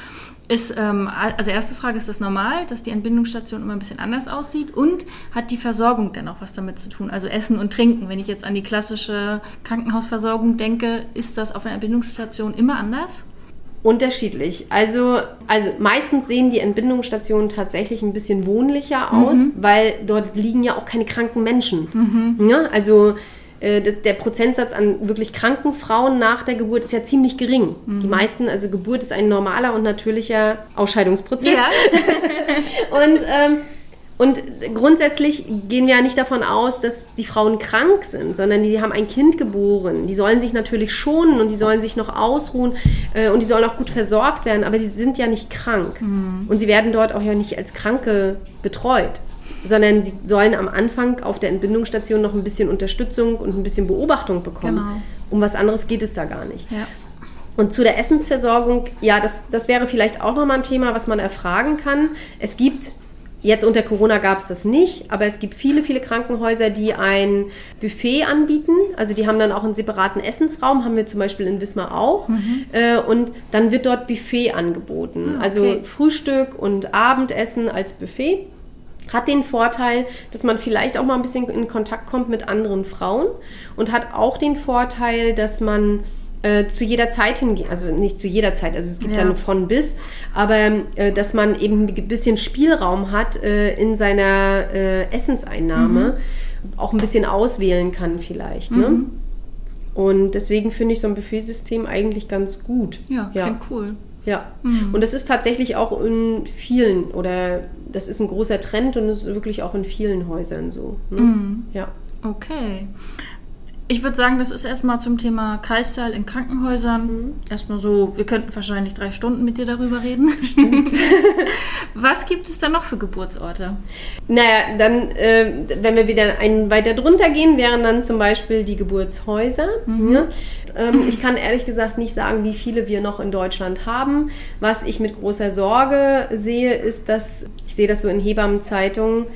Ist, ähm, also erste Frage, ist das normal, dass die Entbindungsstation immer ein bisschen anders aussieht? Und hat die Versorgung denn auch was damit zu tun? Also Essen und Trinken. Wenn ich jetzt an die klassische Krankenhausversorgung denke, ist das auf einer Entbindungsstation immer anders? Unterschiedlich. Also, also meistens sehen die Entbindungsstationen tatsächlich ein bisschen wohnlicher aus, weil dort liegen ja auch keine kranken Menschen. Ja, also äh, das, der Prozentsatz an wirklich kranken Frauen nach der Geburt ist ja ziemlich gering. Die meisten, also Geburt ist ein normaler und natürlicher Ausscheidungsprozess. Und, ähm, und grundsätzlich gehen wir ja nicht davon aus, dass die Frauen krank sind, sondern die haben ein Kind geboren. Die sollen sich natürlich schonen und die sollen sich noch ausruhen äh, und die sollen auch gut versorgt werden, aber die sind ja nicht krank. Und sie werden dort auch ja nicht als Kranke betreut, sondern sie sollen am Anfang auf der Entbindungsstation noch ein bisschen Unterstützung und ein bisschen Beobachtung bekommen. Genau. Um was anderes geht es da gar nicht. Ja. Und zu der Essensversorgung, ja, das, das wäre vielleicht auch nochmal ein Thema, was man erfragen kann. Es gibt, jetzt unter Corona gab es das nicht, aber es gibt viele, viele Krankenhäuser, die ein Buffet anbieten. Also die haben dann auch einen separaten Essensraum, haben wir zum Beispiel in Wismar auch. Äh, und dann wird dort Buffet angeboten. Ah, Also okay. Frühstück und Abendessen als Buffet hat den Vorteil, dass man vielleicht auch mal ein bisschen in Kontakt kommt mit anderen Frauen und hat auch den Vorteil, dass man äh, zu jeder Zeit hingehen, also nicht zu jeder Zeit, also es gibt Ja. dann von bis, aber äh, dass man eben ein bisschen Spielraum hat äh, in seiner äh, Essenseinnahme, auch ein bisschen auswählen kann vielleicht. Ne? Und deswegen finde ich so ein Buffetsystem eigentlich ganz gut. Ja, klingt cool. Ja, und das ist tatsächlich auch in vielen oder das ist ein großer Trend und es ist wirklich auch in vielen Häusern so. Ne? Ja. Okay. Ich würde sagen, das ist erstmal zum Thema Kreissaal in Krankenhäusern. Erstmal so, wir könnten wahrscheinlich drei Stunden mit dir darüber reden. Stimmt. Was gibt es da noch für Geburtsorte? Naja, dann, äh, wenn wir wieder einen weiter drunter gehen, wären dann zum Beispiel die Geburtshäuser. Ja? Ähm, ich kann ehrlich gesagt nicht sagen, wie viele wir noch in Deutschland haben. Was ich mit großer Sorge sehe, ist, dass, ich sehe das so in Hebammenzeitungen,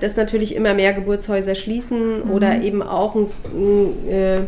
dass natürlich immer mehr Geburtshäuser schließen oder eben auch ein, ein, äh,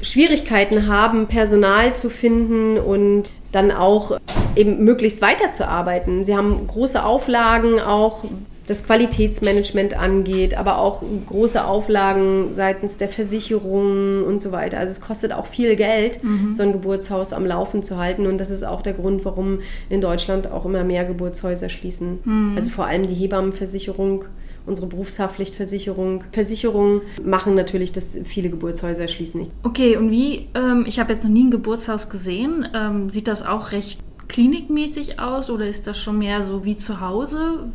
Schwierigkeiten haben, Personal zu finden und dann auch eben möglichst weiterzuarbeiten. Sie haben große Auflagen auch das Qualitätsmanagement angeht, aber auch große Auflagen seitens der Versicherungen und so weiter. Also es kostet auch viel Geld, so ein Geburtshaus am Laufen zu halten. Und das ist auch der Grund, warum in Deutschland auch immer mehr Geburtshäuser schließen. Also vor allem die Hebammenversicherung unsere Berufshaftpflichtversicherung. Versicherungen machen natürlich, dass viele Geburtshäuser schließen. Okay, und wie, ähm, ich habe jetzt noch nie ein Geburtshaus gesehen, ähm, sieht das auch recht klinikmäßig aus oder ist das schon mehr so wie zu Hause?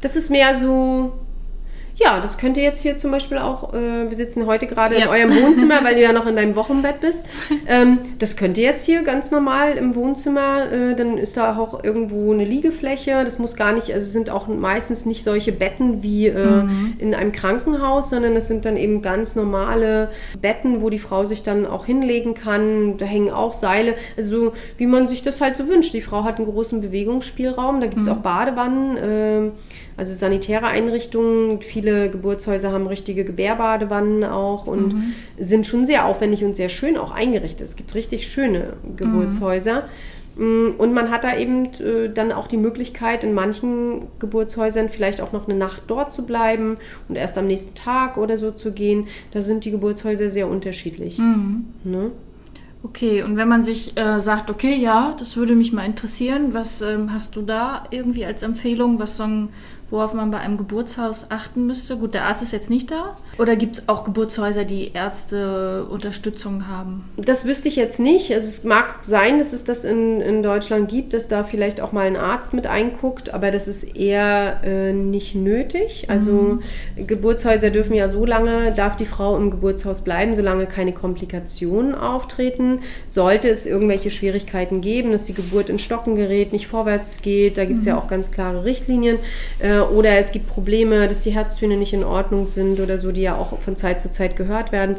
Das ist mehr so, ja, das könnte jetzt hier zum Beispiel auch, äh, wir sitzen heute gerade in Ja. eurem Wohnzimmer, weil du ja noch in deinem Wochenbett bist. Ähm, das könnte jetzt hier ganz normal im Wohnzimmer, äh, dann ist da auch irgendwo eine Liegefläche. Das muss gar nicht, also es sind auch meistens nicht solche Betten wie äh, in einem Krankenhaus, sondern es sind dann eben ganz normale Betten, wo die Frau sich dann auch hinlegen kann. Da hängen auch Seile, also so, wie man sich das halt so wünscht. Die Frau hat einen großen Bewegungsspielraum, da gibt es auch Badewannen. ähm, also sanitäre Einrichtungen, viele Geburtshäuser haben richtige Gebärbadewannen auch und sind schon sehr aufwendig und sehr schön auch eingerichtet. Es gibt richtig schöne Geburtshäuser. Mm, Und man hat da eben äh, dann auch die Möglichkeit, in manchen Geburtshäusern vielleicht auch noch eine Nacht dort zu bleiben und erst am nächsten Tag oder so zu gehen. Da sind die Geburtshäuser sehr unterschiedlich. Ne? Okay, und wenn man sich äh, sagt, okay, ja, das würde mich mal interessieren, was ähm, hast du da irgendwie als Empfehlung, was so ein, worauf man bei einem Geburtshaus achten müsste? Gut, der Arzt ist jetzt nicht da. Oder gibt es auch Geburtshäuser, die Ärzte Unterstützung haben? Das wüsste ich jetzt nicht. Also es mag sein, dass es das in, in Deutschland gibt, dass da vielleicht auch mal ein Arzt mit einguckt, aber das ist eher äh, nicht nötig. Also Geburtshäuser dürfen ja so lange, darf die Frau im Geburtshaus bleiben, solange keine Komplikationen auftreten. Sollte es irgendwelche Schwierigkeiten geben, dass die Geburt in Stocken gerät, nicht vorwärts geht, da gibt es ja auch ganz klare Richtlinien. Äh, oder es gibt Probleme, dass die Herztöne nicht in Ordnung sind oder so, die ja auch von Zeit zu Zeit gehört werden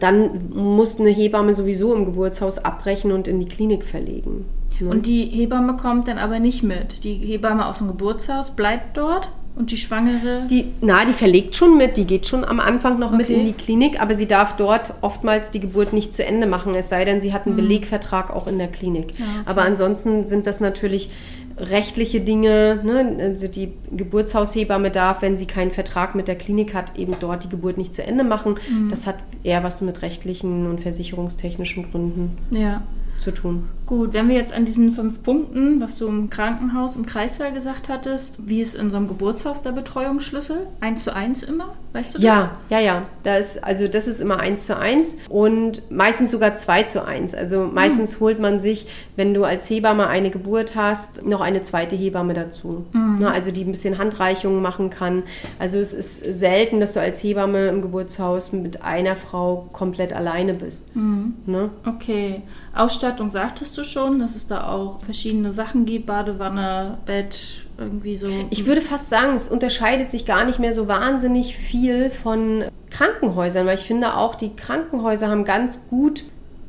dann muss eine Hebamme sowieso im Geburtshaus abbrechen und in die Klinik verlegen. Ne? Und die Hebamme kommt dann aber nicht mit. Die Hebamme aus dem Geburtshaus bleibt dort und die Schwangere. Die, na, die verlegt schon mit, die geht schon am Anfang noch mit Okay. in die Klinik, aber sie darf dort oftmals die Geburt nicht zu Ende machen, es sei denn, sie hat einen Belegvertrag auch in der Klinik. Ja, okay. Aber ansonsten sind das natürlich rechtliche Dinge, ne? also die Geburtshaushebamme darf, wenn sie keinen Vertrag mit der Klinik hat, eben dort die Geburt nicht zu Ende machen. Das hat eher was mit rechtlichen und versicherungstechnischen Gründen ja. zu tun. Gut, wenn wir jetzt an diesen fünf Punkten, was du im Krankenhaus, im Kreissaal gesagt hattest, wie ist in so einem Geburtshaus der Betreuungsschlüssel? Eins zu eins immer? Weißt du das? Ja, ja, ja. Da ist, also das ist immer eins zu eins und meistens sogar zwei zu eins. Also meistens holt man sich, wenn du als Hebamme eine Geburt hast, noch eine zweite Hebamme dazu. Ne, also die ein bisschen Handreichungen machen kann. Also es ist selten, dass du als Hebamme im Geburtshaus mit einer Frau komplett alleine bist. Ne? Okay. Ausstattung sagtest du schon, dass es da auch verschiedene Sachen gibt, Badewanne, Bett, irgendwie so. Ich würde fast sagen, es unterscheidet sich gar nicht mehr so wahnsinnig viel von Krankenhäusern, weil ich finde auch, die Krankenhäuser haben ganz gut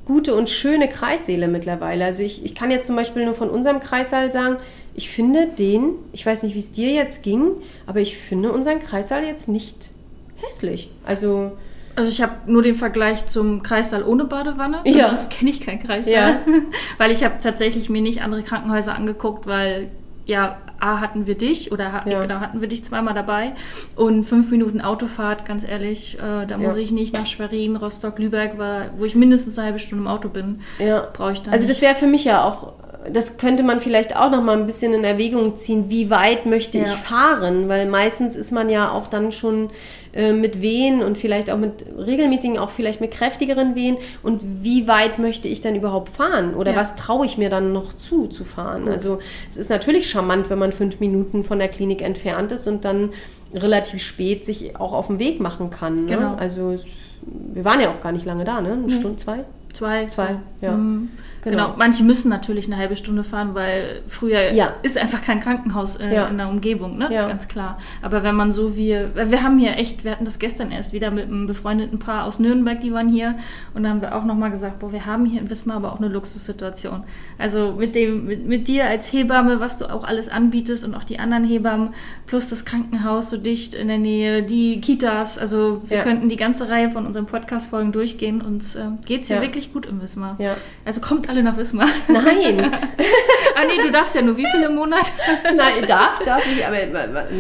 gute und schöne Kreissäle mittlerweile. Also ich, ich kann jetzt zum Beispiel nur von unserem Kreissaal sagen, ich finde den, ich weiß nicht, wie es dir jetzt ging, aber ich finde unseren Kreissaal jetzt nicht hässlich. Also Also ich habe nur den Vergleich zum Kreissaal ohne Badewanne. Ja. Das kenne ich kein Kreissaal. Ja. weil ich habe tatsächlich mir nicht andere Krankenhäuser angeguckt, weil ja, A hatten wir dich oder Ja. genau, hatten wir dich zweimal dabei. Und fünf Minuten Autofahrt, ganz ehrlich, äh, da muss Ja. ich nicht nach Schwerin, Rostock, Lübeck, wo ich mindestens eine halbe Stunde im Auto bin. Ja. Brauche ich dann Also das wäre für mich ja auch, das könnte man vielleicht auch noch mal ein bisschen in Erwägung ziehen, wie weit möchte Ja. ich fahren, weil meistens ist man ja auch dann schon äh, mit Wehen und vielleicht auch mit regelmäßigen, auch vielleicht mit kräftigeren Wehen und wie weit möchte ich dann überhaupt fahren oder Ja. was traue ich mir dann noch zu, zu fahren. Also es ist natürlich charmant, wenn man fünf Minuten von der Klinik entfernt ist und dann relativ spät sich auch auf den Weg machen kann. Ne? Genau. Also es, wir waren ja auch gar nicht lange da, ne? Eine Stunde, zwei? Zwei. Zwei, ja. Mhm. Genau. Genau. Manche müssen natürlich eine halbe Stunde fahren, weil früher Ja. ist einfach kein Krankenhaus äh, Ja. in der Umgebung, ne? Ja. Ganz klar. Aber wenn man so wie, weil wir haben hier echt, wir hatten das gestern erst wieder mit einem befreundeten Paar aus Nürnberg, die waren hier und da haben wir auch nochmal gesagt, boah, wir haben hier in Wismar aber auch eine Luxussituation. Also mit dem, mit, mit dir als Hebamme, was du auch alles anbietest und auch die anderen Hebammen, plus das Krankenhaus so dicht in der Nähe, die Kitas, also wir könnten die ganze Reihe von unseren Podcast-Folgen durchgehen und äh, geht's hier Ja. wirklich gut in Wismar. Ja. Also kommt alle nach Wismar. Nein, ah nee, du darfst ja nur wie viele im Monat? nein, darf, darf ich, aber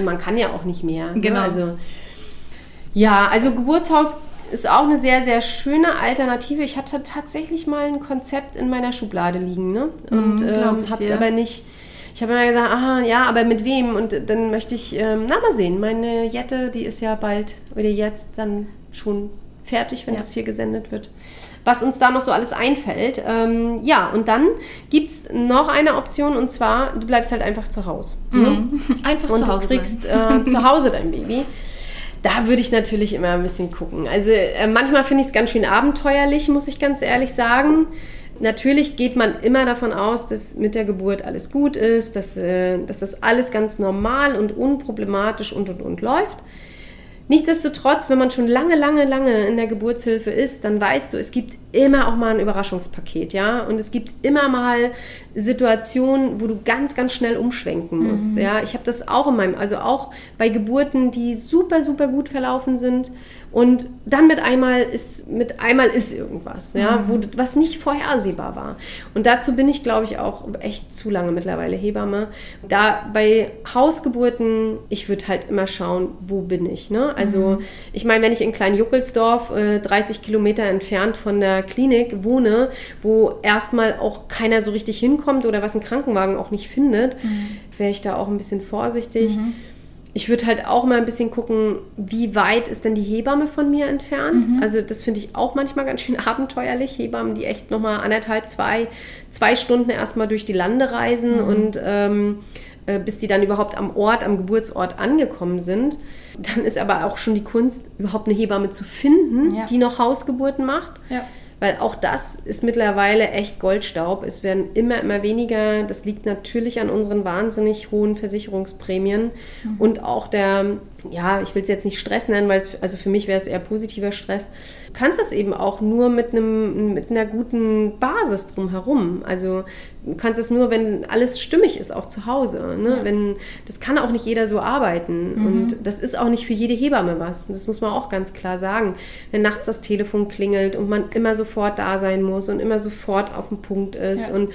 man kann ja auch nicht mehr. Ne? Genau. Also, ja, also Geburtshaus ist auch eine sehr, sehr schöne Alternative. Ich hatte tatsächlich mal ein Konzept in meiner Schublade liegen, ne? Und Mhm, glaub ähm, ich habe es aber nicht. Ich habe immer gesagt, aha, ja, aber mit wem? Und dann möchte ich, ähm, na mal sehen, meine Jette, die ist ja bald oder jetzt dann schon fertig, wenn Ja. das hier gesendet wird. Was uns da noch so alles einfällt. Ähm, ja, und dann gibt es noch eine Option und zwar, du bleibst halt einfach zu Hause. Ne? Mhm. Einfach und zu Hause du kriegst äh, zu Hause dein Baby. Da würde ich natürlich immer ein bisschen gucken. Also äh, manchmal finde ich es ganz schön abenteuerlich, muss ich ganz ehrlich sagen. Natürlich geht man immer davon aus, dass mit der Geburt alles gut ist, dass, äh, dass das alles ganz normal und unproblematisch und und und läuft. Nichtsdestotrotz, wenn man schon lange, lange, lange in der Geburtshilfe ist, dann weißt du, es gibt immer auch mal ein Überraschungspaket, ja. Und es gibt immer mal Situationen, wo du ganz, ganz schnell umschwenken musst, ja. Ich habe das auch in meinem, also auch bei Geburten, die super, super gut verlaufen sind. Und dann mit einmal ist, mit einmal ist irgendwas, ja, wo, du- was nicht vorhersehbar war. Und dazu bin ich, glaube ich, auch echt zu lange mittlerweile Hebamme. Da bei Hausgeburten, ich würde halt immer schauen, wo bin ich, ne? Also, ich meine, wenn ich in Klein-Juckelsdorf, äh, 30 Kilometer entfernt von der Klinik wohne, wo erstmal auch keiner so richtig hinkommt oder was ein Krankenwagen auch nicht findet, wäre ich da auch ein bisschen vorsichtig. Ich würde halt auch mal ein bisschen gucken, wie weit ist denn die Hebamme von mir entfernt. Also das finde ich auch manchmal ganz schön abenteuerlich. Hebammen, die echt nochmal anderthalb, zwei, zwei Stunden erstmal durch die Lande reisen und ähm, äh, bis die dann überhaupt am Ort, am Geburtsort angekommen sind. Dann ist aber auch schon die Kunst, überhaupt eine Hebamme zu finden, Ja. die noch Hausgeburten macht. Ja. Weil auch das ist mittlerweile echt Goldstaub. Es werden immer, immer weniger. Das liegt natürlich an unseren wahnsinnig hohen Versicherungsprämien und auch der, ja, ich will es jetzt nicht Stress nennen, weil es, also für mich wäre es eher positiver Stress. Du kannst das eben auch nur mit, einem, mit einer guten Basis drumherum. Also du kannst es nur, wenn alles stimmig ist, auch zu Hause. Ne? Wenn, das kann auch nicht jeder so arbeiten. Und das ist auch nicht für jede Hebamme was. Das muss man auch ganz klar sagen. Wenn nachts das Telefon klingelt und man immer sofort da sein muss und immer sofort auf dem Punkt ist. Ja. Und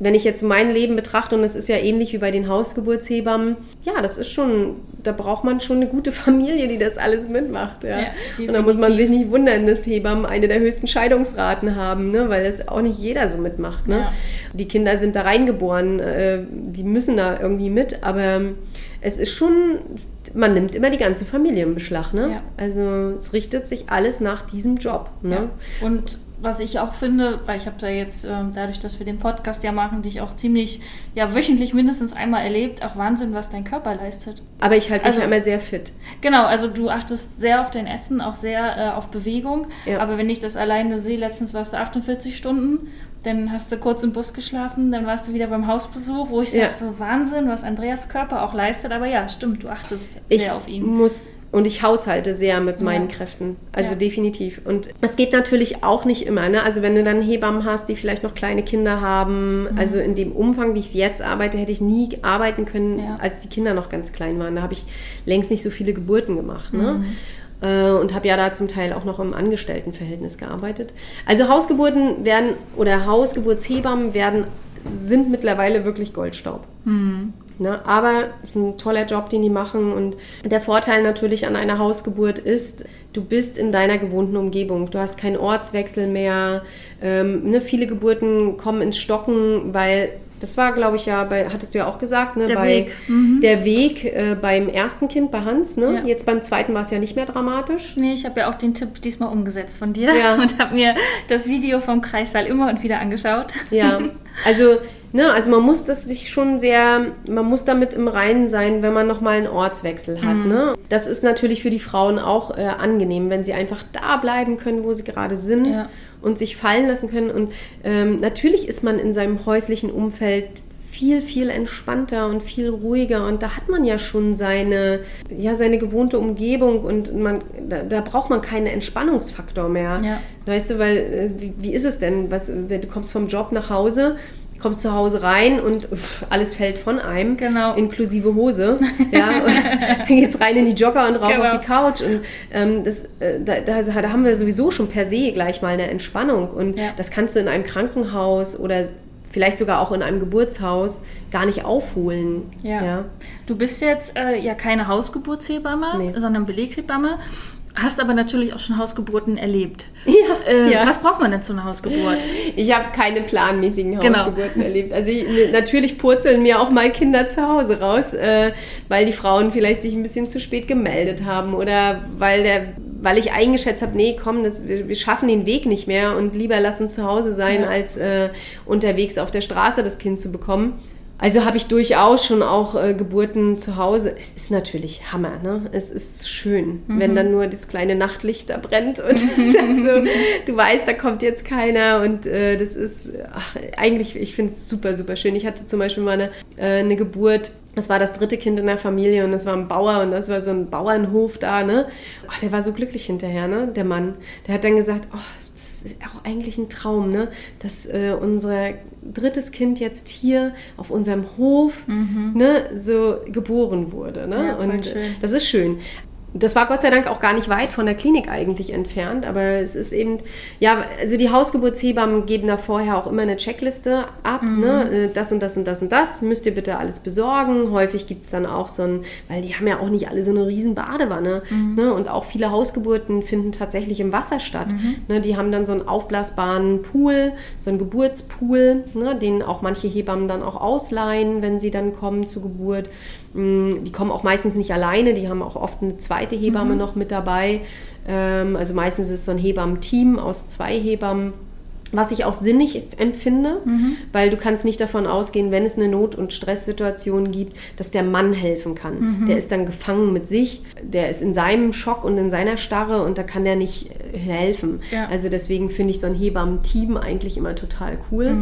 wenn ich jetzt mein Leben betrachte, und das ist ja ähnlich wie bei den Hausgeburtshebammen, ja, das ist schon, da braucht man schon eine gute Familie, die das alles mitmacht. Ja. Ja, und da muss man sich nicht wundern, dass Hebammen eine der höchsten Scheidungsraten haben, ne? weil das auch nicht jeder so mitmacht. Ne? Ja. Die Kinder sind da reingeboren, äh, die müssen da irgendwie mit, aber es ist schon, man nimmt immer die ganze Familie im Beschlag. Ne? Ja. Also es richtet sich alles nach diesem Job. Ne? Und was ich auch finde, weil ich habe da jetzt, ähm, dadurch, dass wir den Podcast ja machen, dich auch ziemlich, ja, wöchentlich mindestens einmal erlebt, auch Wahnsinn, was dein Körper leistet. Aber ich halte mich Also- immer sehr fit. Genau, also du achtest sehr auf dein Essen, auch sehr äh, auf Bewegung. Ja. Aber wenn ich das alleine sehe, letztens warst du 48 Stunden, dann hast du kurz im Bus geschlafen, dann warst du wieder beim Hausbesuch, wo ich Ja. sag so Wahnsinn, was Andreas Körper auch leistet. Aber ja, stimmt, du achtest Ich sehr auf ihn. muss und ich haushalte sehr mit meinen Ja. Kräften. Also Ja. definitiv. Und es geht natürlich auch nicht immer. Ne? Also wenn du dann Hebammen hast, die vielleicht noch kleine Kinder haben, Mhm. also in dem Umfang, wie ich es jetzt arbeite, hätte ich nie arbeiten können, Ja. als die Kinder noch ganz klein waren. Da habe ich längst nicht so viele Geburten gemacht. Mhm. Ne? Äh, Und habe ja da zum Teil auch noch im Angestelltenverhältnis gearbeitet. Also Hausgeburten werden oder Hausgeburtshebammen werden sind mittlerweile wirklich Goldstaub. Ne? Aber es ist ein toller Job, den die machen. Und der Vorteil natürlich an einer Hausgeburt ist, du bist in deiner gewohnten Umgebung. Du hast keinen Ortswechsel mehr. Ähm, ne? Viele Geburten kommen ins Stocken, weil das war, glaube ich, ja, bei, hattest du ja auch gesagt, ne? Der bei, Weg. Mhm. Der Weg äh, beim ersten Kind bei Hans. Ne? Ja. Jetzt beim zweiten war es ja nicht mehr dramatisch. Nee, ich habe ja auch den Tipp diesmal umgesetzt von dir Ja. und habe mir das Video vom Kreissaal immer und wieder angeschaut. Ja. Also, ne, also man muss das sich schon sehr, man muss damit im Reinen sein, wenn man nochmal einen Ortswechsel hat. Mhm. Ne? Das ist natürlich für die Frauen auch äh, angenehm, wenn sie einfach da bleiben können, wo sie gerade sind Ja. Und sich fallen lassen können. Und ähm, natürlich ist man in seinem häuslichen Umfeld viel, viel entspannter und viel ruhiger und da hat man ja schon seine, ja, seine gewohnte Umgebung und man, da, da braucht man keinen Entspannungsfaktor mehr. Ja. Weißt du, weil, äh, wie, wie ist es denn? Was, wenn du kommst vom Job nach Hause, kommst zu Hause rein und uff, alles fällt von einem, Genau. inklusive Hose. Ja, und geht's rein in die Jogger und rauf Genau. auf die Couch. Und ähm, das, äh, da, da, da haben wir sowieso schon per se gleich mal eine Entspannung. Und Ja. das kannst du in einem Krankenhaus oder vielleicht sogar auch in einem Geburtshaus gar nicht aufholen. Ja. Du bist jetzt äh, ja keine Hausgeburtshebamme, Nee. sondern Beleghebamme. Hast aber natürlich auch schon Hausgeburten erlebt. Ja, Äh, ja. Was braucht man denn zu einer Hausgeburt? Ich habe keine planmäßigen Genau. Hausgeburten erlebt. Also ich, natürlich purzeln mir auch mal Kinder zu Hause raus, äh, weil die Frauen vielleicht sich ein bisschen zu spät gemeldet haben oder weil der weil ich eingeschätzt habe, nee, komm, das, wir, wir schaffen den Weg nicht mehr und lieber lassen zu Hause sein, Ja. als äh, unterwegs auf der Straße das Kind zu bekommen. Also habe ich durchaus schon auch äh, Geburten zu Hause. Es ist natürlich Hammer, ne? Es ist schön, wenn dann nur das kleine Nachtlicht da brennt und so, du weißt, da kommt jetzt keiner und äh, das ist ach, eigentlich, ich finde es super, super schön. Ich hatte zum Beispiel mal eine, äh, eine Geburt. Das war das dritte Kind in der Familie und das war ein Bauer und das war so ein Bauernhof da, ne? Oh, der war so glücklich hinterher, ne? Der Mann. Der hat dann gesagt, oh, das ist auch eigentlich ein Traum, ne? dass äh, unser drittes Kind jetzt hier auf unserem Hof ne, so geboren wurde. Ne? Mhm. Ja, Und äh, schön. das ist schön. Das war Gott sei Dank auch gar nicht weit von der Klinik eigentlich entfernt, aber es ist eben, ja, also die Hausgeburtshebammen geben da vorher auch immer eine Checkliste ab, Mhm. ne? Äh, das und das und das und das müsst ihr bitte alles besorgen. Häufig gibt es dann auch so ein, weil die haben ja auch nicht alle so eine riesen Badewanne, Mhm. ne? und auch viele Hausgeburten finden tatsächlich im Wasser statt. Mhm. Ne? Die haben dann so einen aufblasbaren Pool, so einen Geburtspool, ne? den auch manche Hebammen dann auch ausleihen, wenn sie dann kommen zur Geburt. Mm, Die kommen auch meistens nicht alleine, die haben auch oft eine zweite Hebamme noch mit dabei. Ähm, Also meistens ist es so ein Hebammen-Team aus zwei Hebammen. Was ich auch sinnig empfinde, weil du kannst nicht davon ausgehen, wenn es eine Not- und Stresssituation gibt, dass der Mann helfen kann. Der ist dann gefangen mit sich, der ist in seinem Schock und in seiner Starre und da kann er nicht äh, helfen. Ja. Also deswegen finde ich so ein Hebammen-Team eigentlich immer total cool.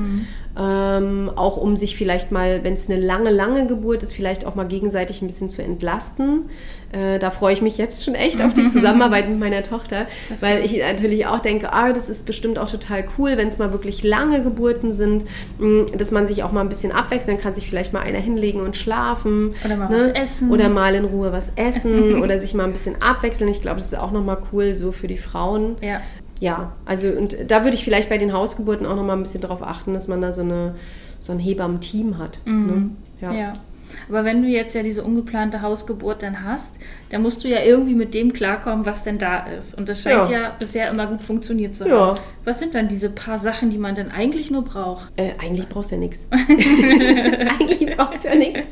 Ähm, auch um sich vielleicht mal, wenn es eine lange, lange Geburt ist, vielleicht auch mal gegenseitig ein bisschen zu entlasten. Äh, da freue ich mich jetzt schon echt auf die Zusammenarbeit mit meiner Tochter, weil ich natürlich auch denke, ah, das ist bestimmt auch total cool, wenn es mal wirklich lange Geburten sind, mh, dass man sich auch mal ein bisschen abwechseln kann, sich vielleicht mal einer hinlegen und schlafen. ne? Oder mal was essen. Oder mal in Ruhe was essen oder sich mal ein bisschen abwechseln. Ich glaube, das ist auch nochmal cool so für die Frauen. Ja. Ja, also und da würde ich vielleicht bei den Hausgeburten auch noch mal ein bisschen darauf achten, dass man da so, eine, so ein Hebammen-Team hat. Ne? Ja. Aber wenn du jetzt ja diese ungeplante Hausgeburt dann hast, dann musst du ja irgendwie mit dem klarkommen, was denn da ist. Und das scheint ja, Ja. bisher immer gut funktioniert zu Ja. haben. Was sind dann diese paar Sachen, die man denn eigentlich nur braucht? Äh, eigentlich brauchst du ja nichts. eigentlich brauchst du ja nichts.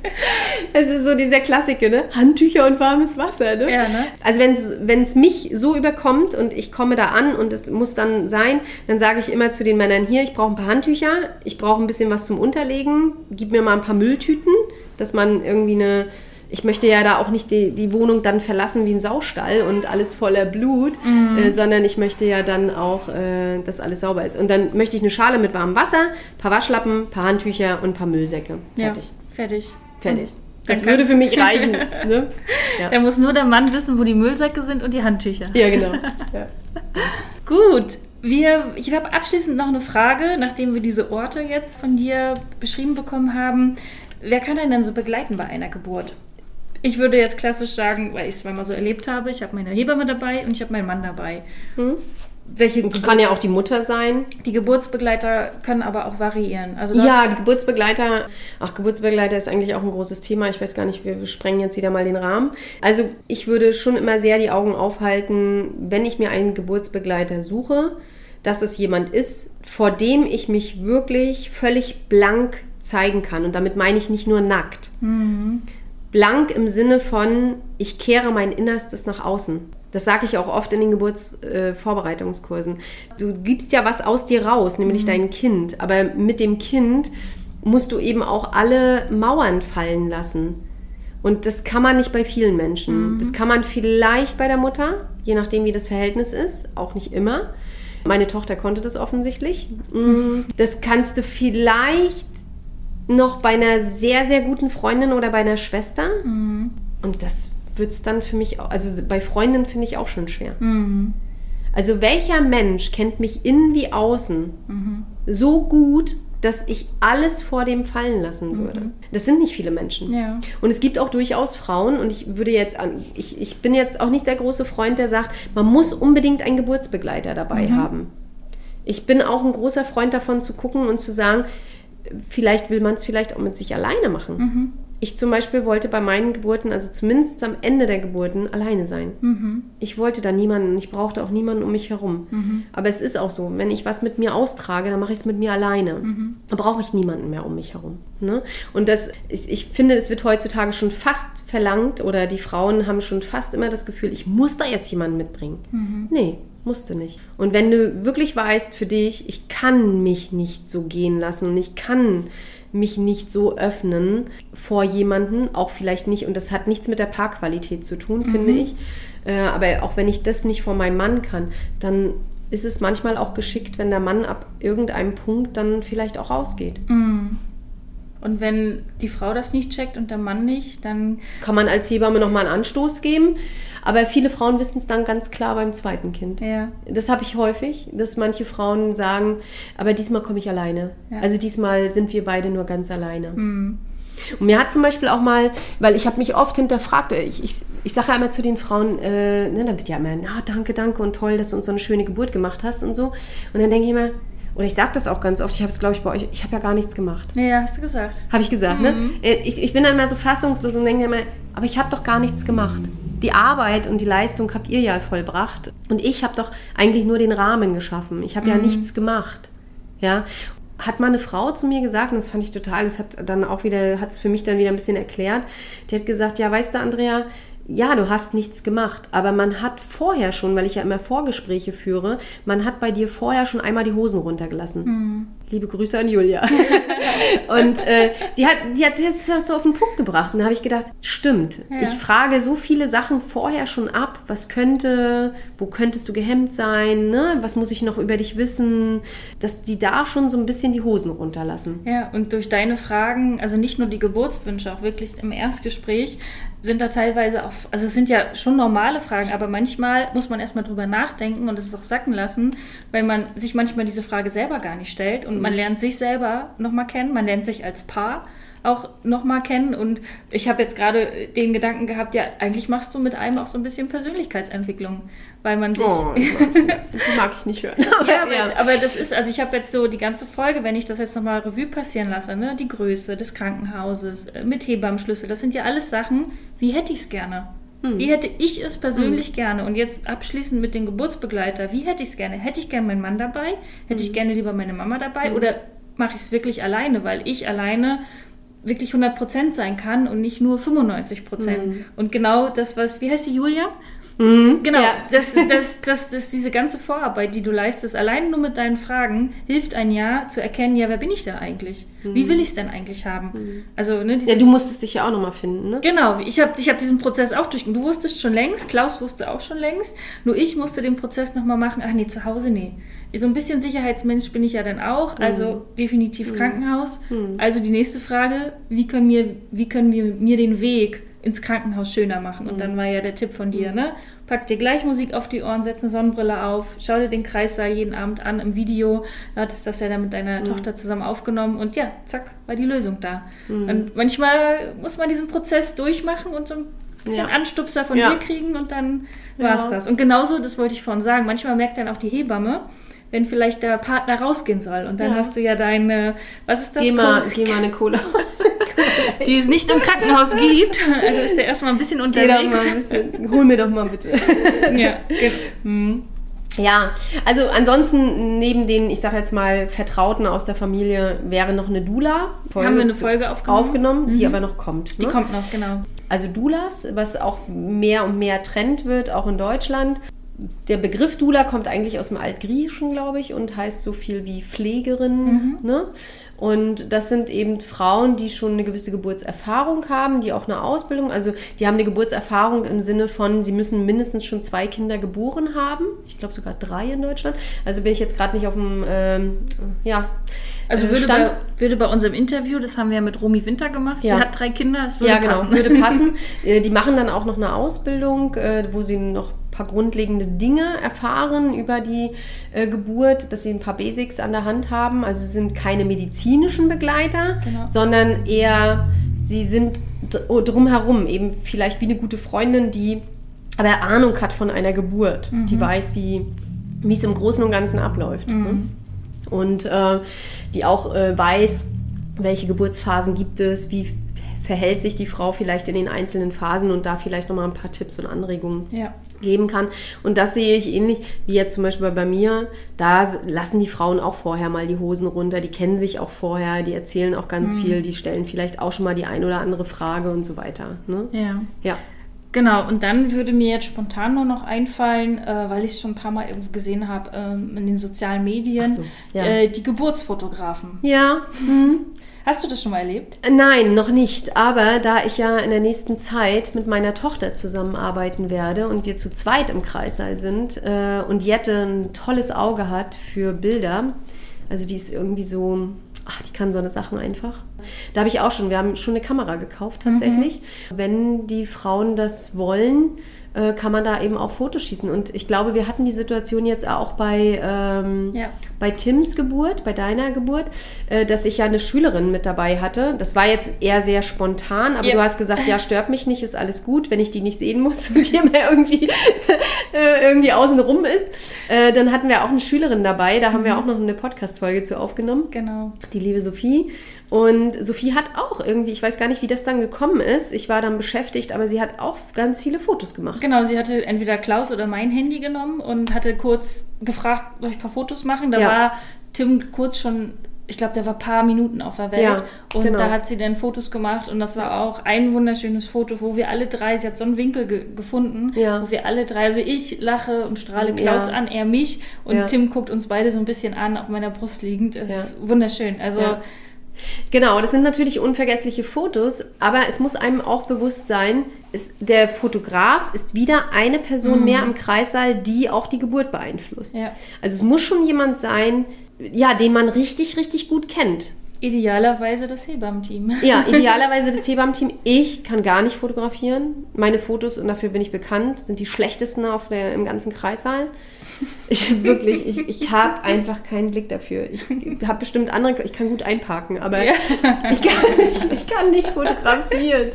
Das ist so dieser Klassiker, ne? Handtücher und warmes Wasser, ne? Ja, ne? Also wenn es mich so überkommt und ich komme da an und es muss dann sein, dann sage ich immer zu den Männern hier, ich brauche ein paar Handtücher, ich brauche ein bisschen was zum Unterlegen, gib mir mal ein paar Mülltüten, dass man irgendwie eine ich möchte ja da auch nicht die, die Wohnung dann verlassen wie ein Saustall und alles voller Blut, äh, sondern ich möchte ja dann auch, äh, dass alles sauber ist. Und dann möchte ich eine Schale mit warmem Wasser, ein paar Waschlappen, ein paar Handtücher und ein paar Müllsäcke. Fertig. Ja, fertig. Fertig. Dann Das würde für mich reichen. ne? ja. Da muss nur der Mann wissen, wo die Müllsäcke sind und die Handtücher. ja, genau. Ja. Gut. Wir, ich habe abschließend noch eine Frage, nachdem wir diese Orte jetzt von dir beschrieben bekommen haben. Wer kann einen denn so begleiten bei einer Geburt? Ich würde jetzt klassisch sagen, weil ich es zweimal so erlebt habe, ich habe meine Hebamme dabei und ich habe meinen Mann dabei. Welche Das kann ja auch die Mutter sein. die Geburtsbegleiter können aber auch variieren. Also Ja, die Geburtsbegleiter. Ach, Geburtsbegleiter ist eigentlich auch ein großes Thema. Ich weiß gar nicht, wir sprengen jetzt wieder mal den Rahmen. Also ich würde schon immer sehr die Augen aufhalten, wenn ich mir einen Geburtsbegleiter suche, dass es jemand ist, vor dem ich mich wirklich völlig blank zeigen kann. Und damit meine ich nicht nur nackt. Blank im Sinne von, ich kehre mein Innerstes nach außen. Das sage ich auch oft in den Geburtsvorbereitungskursen. du gibst ja was aus dir raus, nämlich dein Kind. Aber mit dem Kind musst du eben auch alle Mauern fallen lassen. Und das kann man nicht bei vielen Menschen. Das kann man vielleicht bei der Mutter, je nachdem, wie das Verhältnis ist, auch nicht immer. Meine Tochter konnte das offensichtlich. Mm, Das kannst du vielleicht noch bei einer sehr, sehr guten Freundin oder bei einer Schwester. Und das wird es dann für mich auch, also bei Freundinnen finde ich auch schon schwer. Also welcher Mensch kennt mich innen wie außen so gut, dass ich alles vor dem fallen lassen würde? Das sind nicht viele Menschen. Ja. Und es gibt auch durchaus Frauen, und ich würde jetzt an, ich, ich bin jetzt auch nicht der große Freund, der sagt, man muss unbedingt einen Geburtsbegleiter dabei haben. Ich bin auch ein großer Freund davon zu gucken und zu sagen, vielleicht will man es vielleicht auch mit sich alleine machen. Ich zum Beispiel wollte bei meinen Geburten, also zumindest am Ende der Geburten, alleine sein. Ich wollte da niemanden, ich brauchte auch niemanden um mich herum. Aber es ist auch so, wenn ich was mit mir austrage, dann mache ich es mit mir alleine. Da brauche ich niemanden mehr um mich herum. Ne? Und das, ich, ich finde, es wird heutzutage schon fast verlangt oder die Frauen haben schon fast immer das Gefühl, ich muss da jetzt jemanden mitbringen. Nee, musste nicht. Und wenn du wirklich weißt für dich, ich kann mich nicht so gehen lassen und ich kann mich nicht so öffnen vor jemanden, auch vielleicht nicht, und das hat nichts mit der Paarqualität zu tun, finde ich. Äh, aber auch wenn ich das nicht vor meinem Mann kann, dann ist es manchmal auch geschickt, wenn der Mann ab irgendeinem Punkt dann vielleicht auch rausgeht. Und wenn die Frau das nicht checkt und der Mann nicht, dann Kann man als Hebamme nochmal einen Anstoß geben. Aber viele Frauen wissen es dann ganz klar beim zweiten Kind. ja. Das habe ich häufig, dass manche Frauen sagen, aber diesmal komme ich alleine. Ja. Also diesmal sind wir beide nur ganz alleine. Und mir hat zum Beispiel auch mal, weil ich habe mich oft hinterfragt, ich, ich, ich sage ja immer zu den Frauen, äh, ne, dann wird ja immer, na danke, danke und toll, dass du uns so eine schöne Geburt gemacht hast und so. Und dann denke ich immer, oder ich sage das auch ganz oft, ich habe es glaube ich bei euch, ich habe ja gar nichts gemacht. Ja, hast du gesagt. Habe ich gesagt, ne? Äh, Ich, ich bin dann immer so fassungslos und denke immer, aber ich habe doch gar nichts gemacht. Die Arbeit und die Leistung habt ihr ja vollbracht. Und ich habe doch eigentlich nur den Rahmen geschaffen. Ich habe ja nichts gemacht. Ja. Hat mal eine Frau zu mir gesagt, und das fand ich total, das hat dann auch wieder, hat es für mich dann wieder ein bisschen erklärt. Die hat gesagt, ja, weißt du, Andrea, ja, du hast nichts gemacht, aber man hat vorher schon, weil ich ja immer Vorgespräche führe, man hat bei dir vorher schon einmal die Hosen runtergelassen. Liebe Grüße an Julia. Und äh, die hat, die hat jetzt das so auf den Punkt gebracht. Und da habe ich gedacht, stimmt. Ja. Ich frage so viele Sachen vorher schon ab. Was könnte, wo könntest du gehemmt sein? Ne? Was muss ich noch über dich wissen? Dass die da schon so ein bisschen die Hosen runterlassen. Ja, und durch deine Fragen, also nicht nur die Geburtswünsche, auch wirklich im Erstgespräch, sind da teilweise auch, also es sind ja schon normale Fragen, aber manchmal muss man erstmal drüber nachdenken und es auch sacken lassen, weil man sich manchmal diese Frage selber gar nicht stellt und man lernt sich selber nochmal kennen, man lernt sich als Paar auch nochmal kennen und ich habe jetzt gerade den Gedanken gehabt, ja, eigentlich machst du mit einem auch so ein bisschen Persönlichkeitsentwicklung, weil man sich... Oh, das mag ich nicht hören. Ja, aber, aber das ist, also ich habe jetzt so die ganze Folge, wenn ich das jetzt nochmal Revue passieren lasse, ne, die Größe des Krankenhauses, äh, mit Hebammenschlüssel, das sind ja alles Sachen, wie hätte ich es gerne? Wie hätte ich es persönlich gerne? Und jetzt abschließend mit dem Geburtsbegleiter, wie hätte ich es gerne? Hätte ich gerne meinen Mann dabei? Hätte ich gerne lieber meine Mama dabei? Oder mache ich es wirklich alleine, weil ich alleine wirklich 100% sein kann und nicht nur 95%. Und genau das, was, wie heißt die Julia? Genau, Ja. das, das, das, das, diese ganze Vorarbeit, die du leistest, allein nur mit deinen Fragen, hilft ein Jahr zu erkennen, ja, wer bin ich da eigentlich? Wie will ich es denn eigentlich haben? Also, ne, Ja, du musstest dich ja auch nochmal finden, ne? Genau, ich habe ich hab diesen Prozess auch durch. Du wusstest schon längst, Klaus wusste auch schon längst. Nur ich musste den Prozess nochmal machen. Ach nee, zu Hause, nee. So ein bisschen Sicherheitsmensch bin ich ja dann auch. Also definitiv Krankenhaus. Also die nächste Frage, wie können, wir, wie können wir mir den Weg ins Krankenhaus schöner machen? Und dann war ja der Tipp von dir, ne? Pack dir gleich Musik auf die Ohren, setz eine Sonnenbrille auf, schau dir den Kreissaal jeden Abend an im Video. Du hattest das ja dann mit deiner Tochter zusammen aufgenommen und ja, zack, war die Lösung da. Und manchmal muss man diesen Prozess durchmachen und so ein bisschen Ja. Anstupser von Ja. dir kriegen und dann war's Ja. das. Und genauso, das wollte ich vorhin sagen, manchmal merkt dann auch die Hebamme, wenn vielleicht der Partner rausgehen soll. Und dann Ja. hast du ja deine, was ist das? Geh mal, geh mal eine Cola. die es nicht im Krankenhaus gibt. Also ist der erstmal ein bisschen Geh doch mal unterwegs. ein bisschen. Hol mir doch mal bitte. Ja, genau. Ja, also ansonsten neben den, ich sage jetzt mal, Vertrauten aus der Familie wäre noch eine Dula. Haben wir eine Folge aufgenommen? Mhm. aufgenommen, die aber noch kommt. Die ne? kommt noch, genau. Also Doulas, was auch mehr und mehr Trend wird, auch in Deutschland. Der Begriff Dula kommt eigentlich aus dem Altgriechischen, glaube ich, und heißt so viel wie Pflegerin. Ne? Und das sind eben Frauen, die schon eine gewisse Geburtserfahrung haben, die auch eine Ausbildung, also die haben eine Geburtserfahrung im Sinne von, sie müssen mindestens schon zwei Kinder geboren haben. Ich glaube sogar drei in Deutschland. Also bin ich jetzt gerade nicht auf dem, ähm, ja, Also äh, würde Stand. bei, würde bei unserem Interview, das haben wir ja mit Romy Winter gemacht, Ja. sie hat drei Kinder, es würde ja, genau, passen. würde passen. Äh, Die machen dann auch noch eine Ausbildung, äh, wo sie noch paar grundlegende Dinge erfahren über die äh, Geburt, dass sie ein paar Basics an der Hand haben. Also sie sind keine medizinischen Begleiter, Genau. sondern eher, sie sind dr- drumherum, eben vielleicht wie eine gute Freundin, die aber Ahnung hat von einer Geburt, die weiß, wie es im Großen und Ganzen abläuft. Ne? Und äh, die auch äh, weiß, welche Geburtsphasen gibt es, wie verhält sich die Frau vielleicht in den einzelnen Phasen und da vielleicht nochmal ein paar Tipps und Anregungen Ja. Geben kann. Und das sehe ich ähnlich wie jetzt zum Beispiel bei mir. Da lassen die Frauen auch vorher mal die Hosen runter. Die kennen sich auch vorher, die erzählen auch ganz viel, die stellen vielleicht auch schon mal die ein oder andere Frage und so weiter. Ne? Ja. Ja. Genau, und dann würde mir jetzt spontan nur noch einfallen, äh, weil ich es schon ein paar Mal irgendwo gesehen habe ähm, in den sozialen Medien, so, ja. äh, die Geburtsfotografen. Ja, Hast du das schon mal erlebt? Nein, noch nicht. Aber da ich ja in der nächsten Zeit mit meiner Tochter zusammenarbeiten werde und wir zu zweit im Kreissaal sind äh, und Jette ein tolles Auge hat für Bilder, also die ist irgendwie so, ach, die kann so eine Sachen einfach. Da habe ich auch schon, wir haben schon eine Kamera gekauft tatsächlich. Wenn die Frauen das wollen, äh, kann man da eben auch Fotos schießen. Und ich glaube, wir hatten die Situation jetzt auch bei, ähm, Ja. bei Tims Geburt, bei deiner Geburt, äh, dass ich ja eine Schülerin mit dabei hatte. Das war jetzt eher sehr spontan, aber Ja. du hast gesagt, ja, stört mich nicht, ist alles gut, wenn ich die nicht sehen muss und die immer irgendwie, äh, irgendwie außen rum ist. Äh, dann hatten wir auch eine Schülerin dabei, da haben wir auch noch eine Podcast-Folge zu aufgenommen Genau. die liebe Sophie. Und Sophie hat auch irgendwie, ich weiß gar nicht, wie das dann gekommen ist. Ich war dann beschäftigt, aber sie hat auch ganz viele Fotos gemacht. Genau, sie hatte entweder Klaus oder mein Handy genommen und hatte kurz gefragt, soll ich ein paar Fotos machen? Da Ja. war Tim kurz schon, ich glaube, der war ein paar Minuten auf der Welt. Ja, und genau. da hat sie dann Fotos gemacht und das war auch ein wunderschönes Foto, wo wir alle drei, sie hat so einen Winkel ge gefunden, Ja. wo wir alle drei, also ich lache und strahle Klaus Ja. an, er mich und. Tim guckt uns beide so ein bisschen an, auf meiner Brust liegend. Ist wunderschön. Also Ja. Genau, das sind natürlich unvergessliche Fotos, aber es muss einem auch bewusst sein, ist, der Fotograf ist wieder eine Person mehr im Kreissaal, die auch die Geburt beeinflusst. Ja. Also es muss schon jemand sein, ja, den man richtig, richtig gut kennt. idealerweise das Hebammenteam. Ja, idealerweise das Hebammenteam. Ich kann gar nicht fotografieren. Meine Fotos, und dafür bin ich bekannt, sind die schlechtesten auf der, im ganzen Kreissaal. Ich wirklich, ich, ich habe einfach keinen Blick dafür. Ich habe bestimmt andere, ich kann gut einparken, aber Ja. ich, kann nicht, ich kann nicht fotografieren.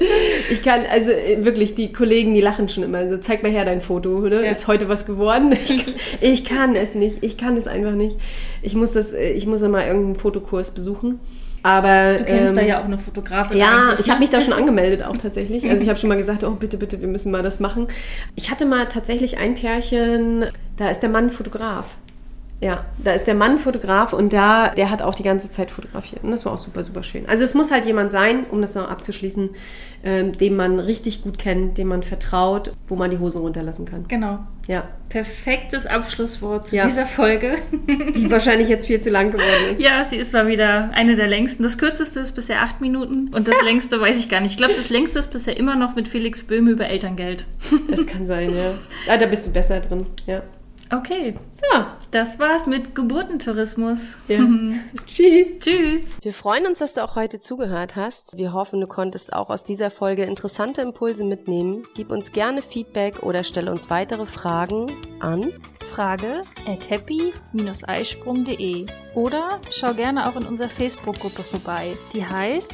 Ich kann, also äh, wirklich, die Kollegen, die lachen schon immer. So, zeig mal her dein Foto, ne? Ja. Ist heute was geworden? Ich, ich kann es nicht. Ich kann es einfach nicht. Ich muss das, äh, ich muss immer irgendeinen Fotokurs besuchen. Aber Du kennst ähm, da ja auch eine Fotografin. ja, ich ne? habe mich da schon angemeldet auch tatsächlich. Also ich habe schon mal gesagt, oh bitte, bitte, wir müssen mal das machen. Ich hatte mal tatsächlich ein Pärchen, da ist der Mann Fotograf. Ja, da ist der Mann Fotograf und da, der hat auch die ganze Zeit fotografiert. Und das war auch super, super schön. Also es muss halt jemand sein, um das noch abzuschließen, ähm, den man richtig gut kennt, dem man vertraut, wo man die Hosen runterlassen kann. Genau. Ja, Perfektes Abschlusswort zu Ja. dieser Folge. die wahrscheinlich jetzt viel zu lang geworden ist. ja, sie ist mal wieder eine der längsten. Das kürzeste ist bisher acht Minuten und das längste weiß ich gar nicht. Ich glaube, das längste ist bisher immer noch mit Felix Böhme über Elterngeld. Das kann sein, ja. Ja, da bist du besser drin. Ja. Okay, So, das war's mit Geburtentourismus. ja. Tschüss. Tschüss. Wir freuen uns, dass du auch heute zugehört hast. Wir hoffen, du konntest auch aus dieser Folge interessante Impulse mitnehmen. Gib uns gerne Feedback oder stelle uns weitere Fragen an. Frage at happy-eisprung.de oder schau gerne auch in unserer Facebook-Gruppe vorbei. Die heißt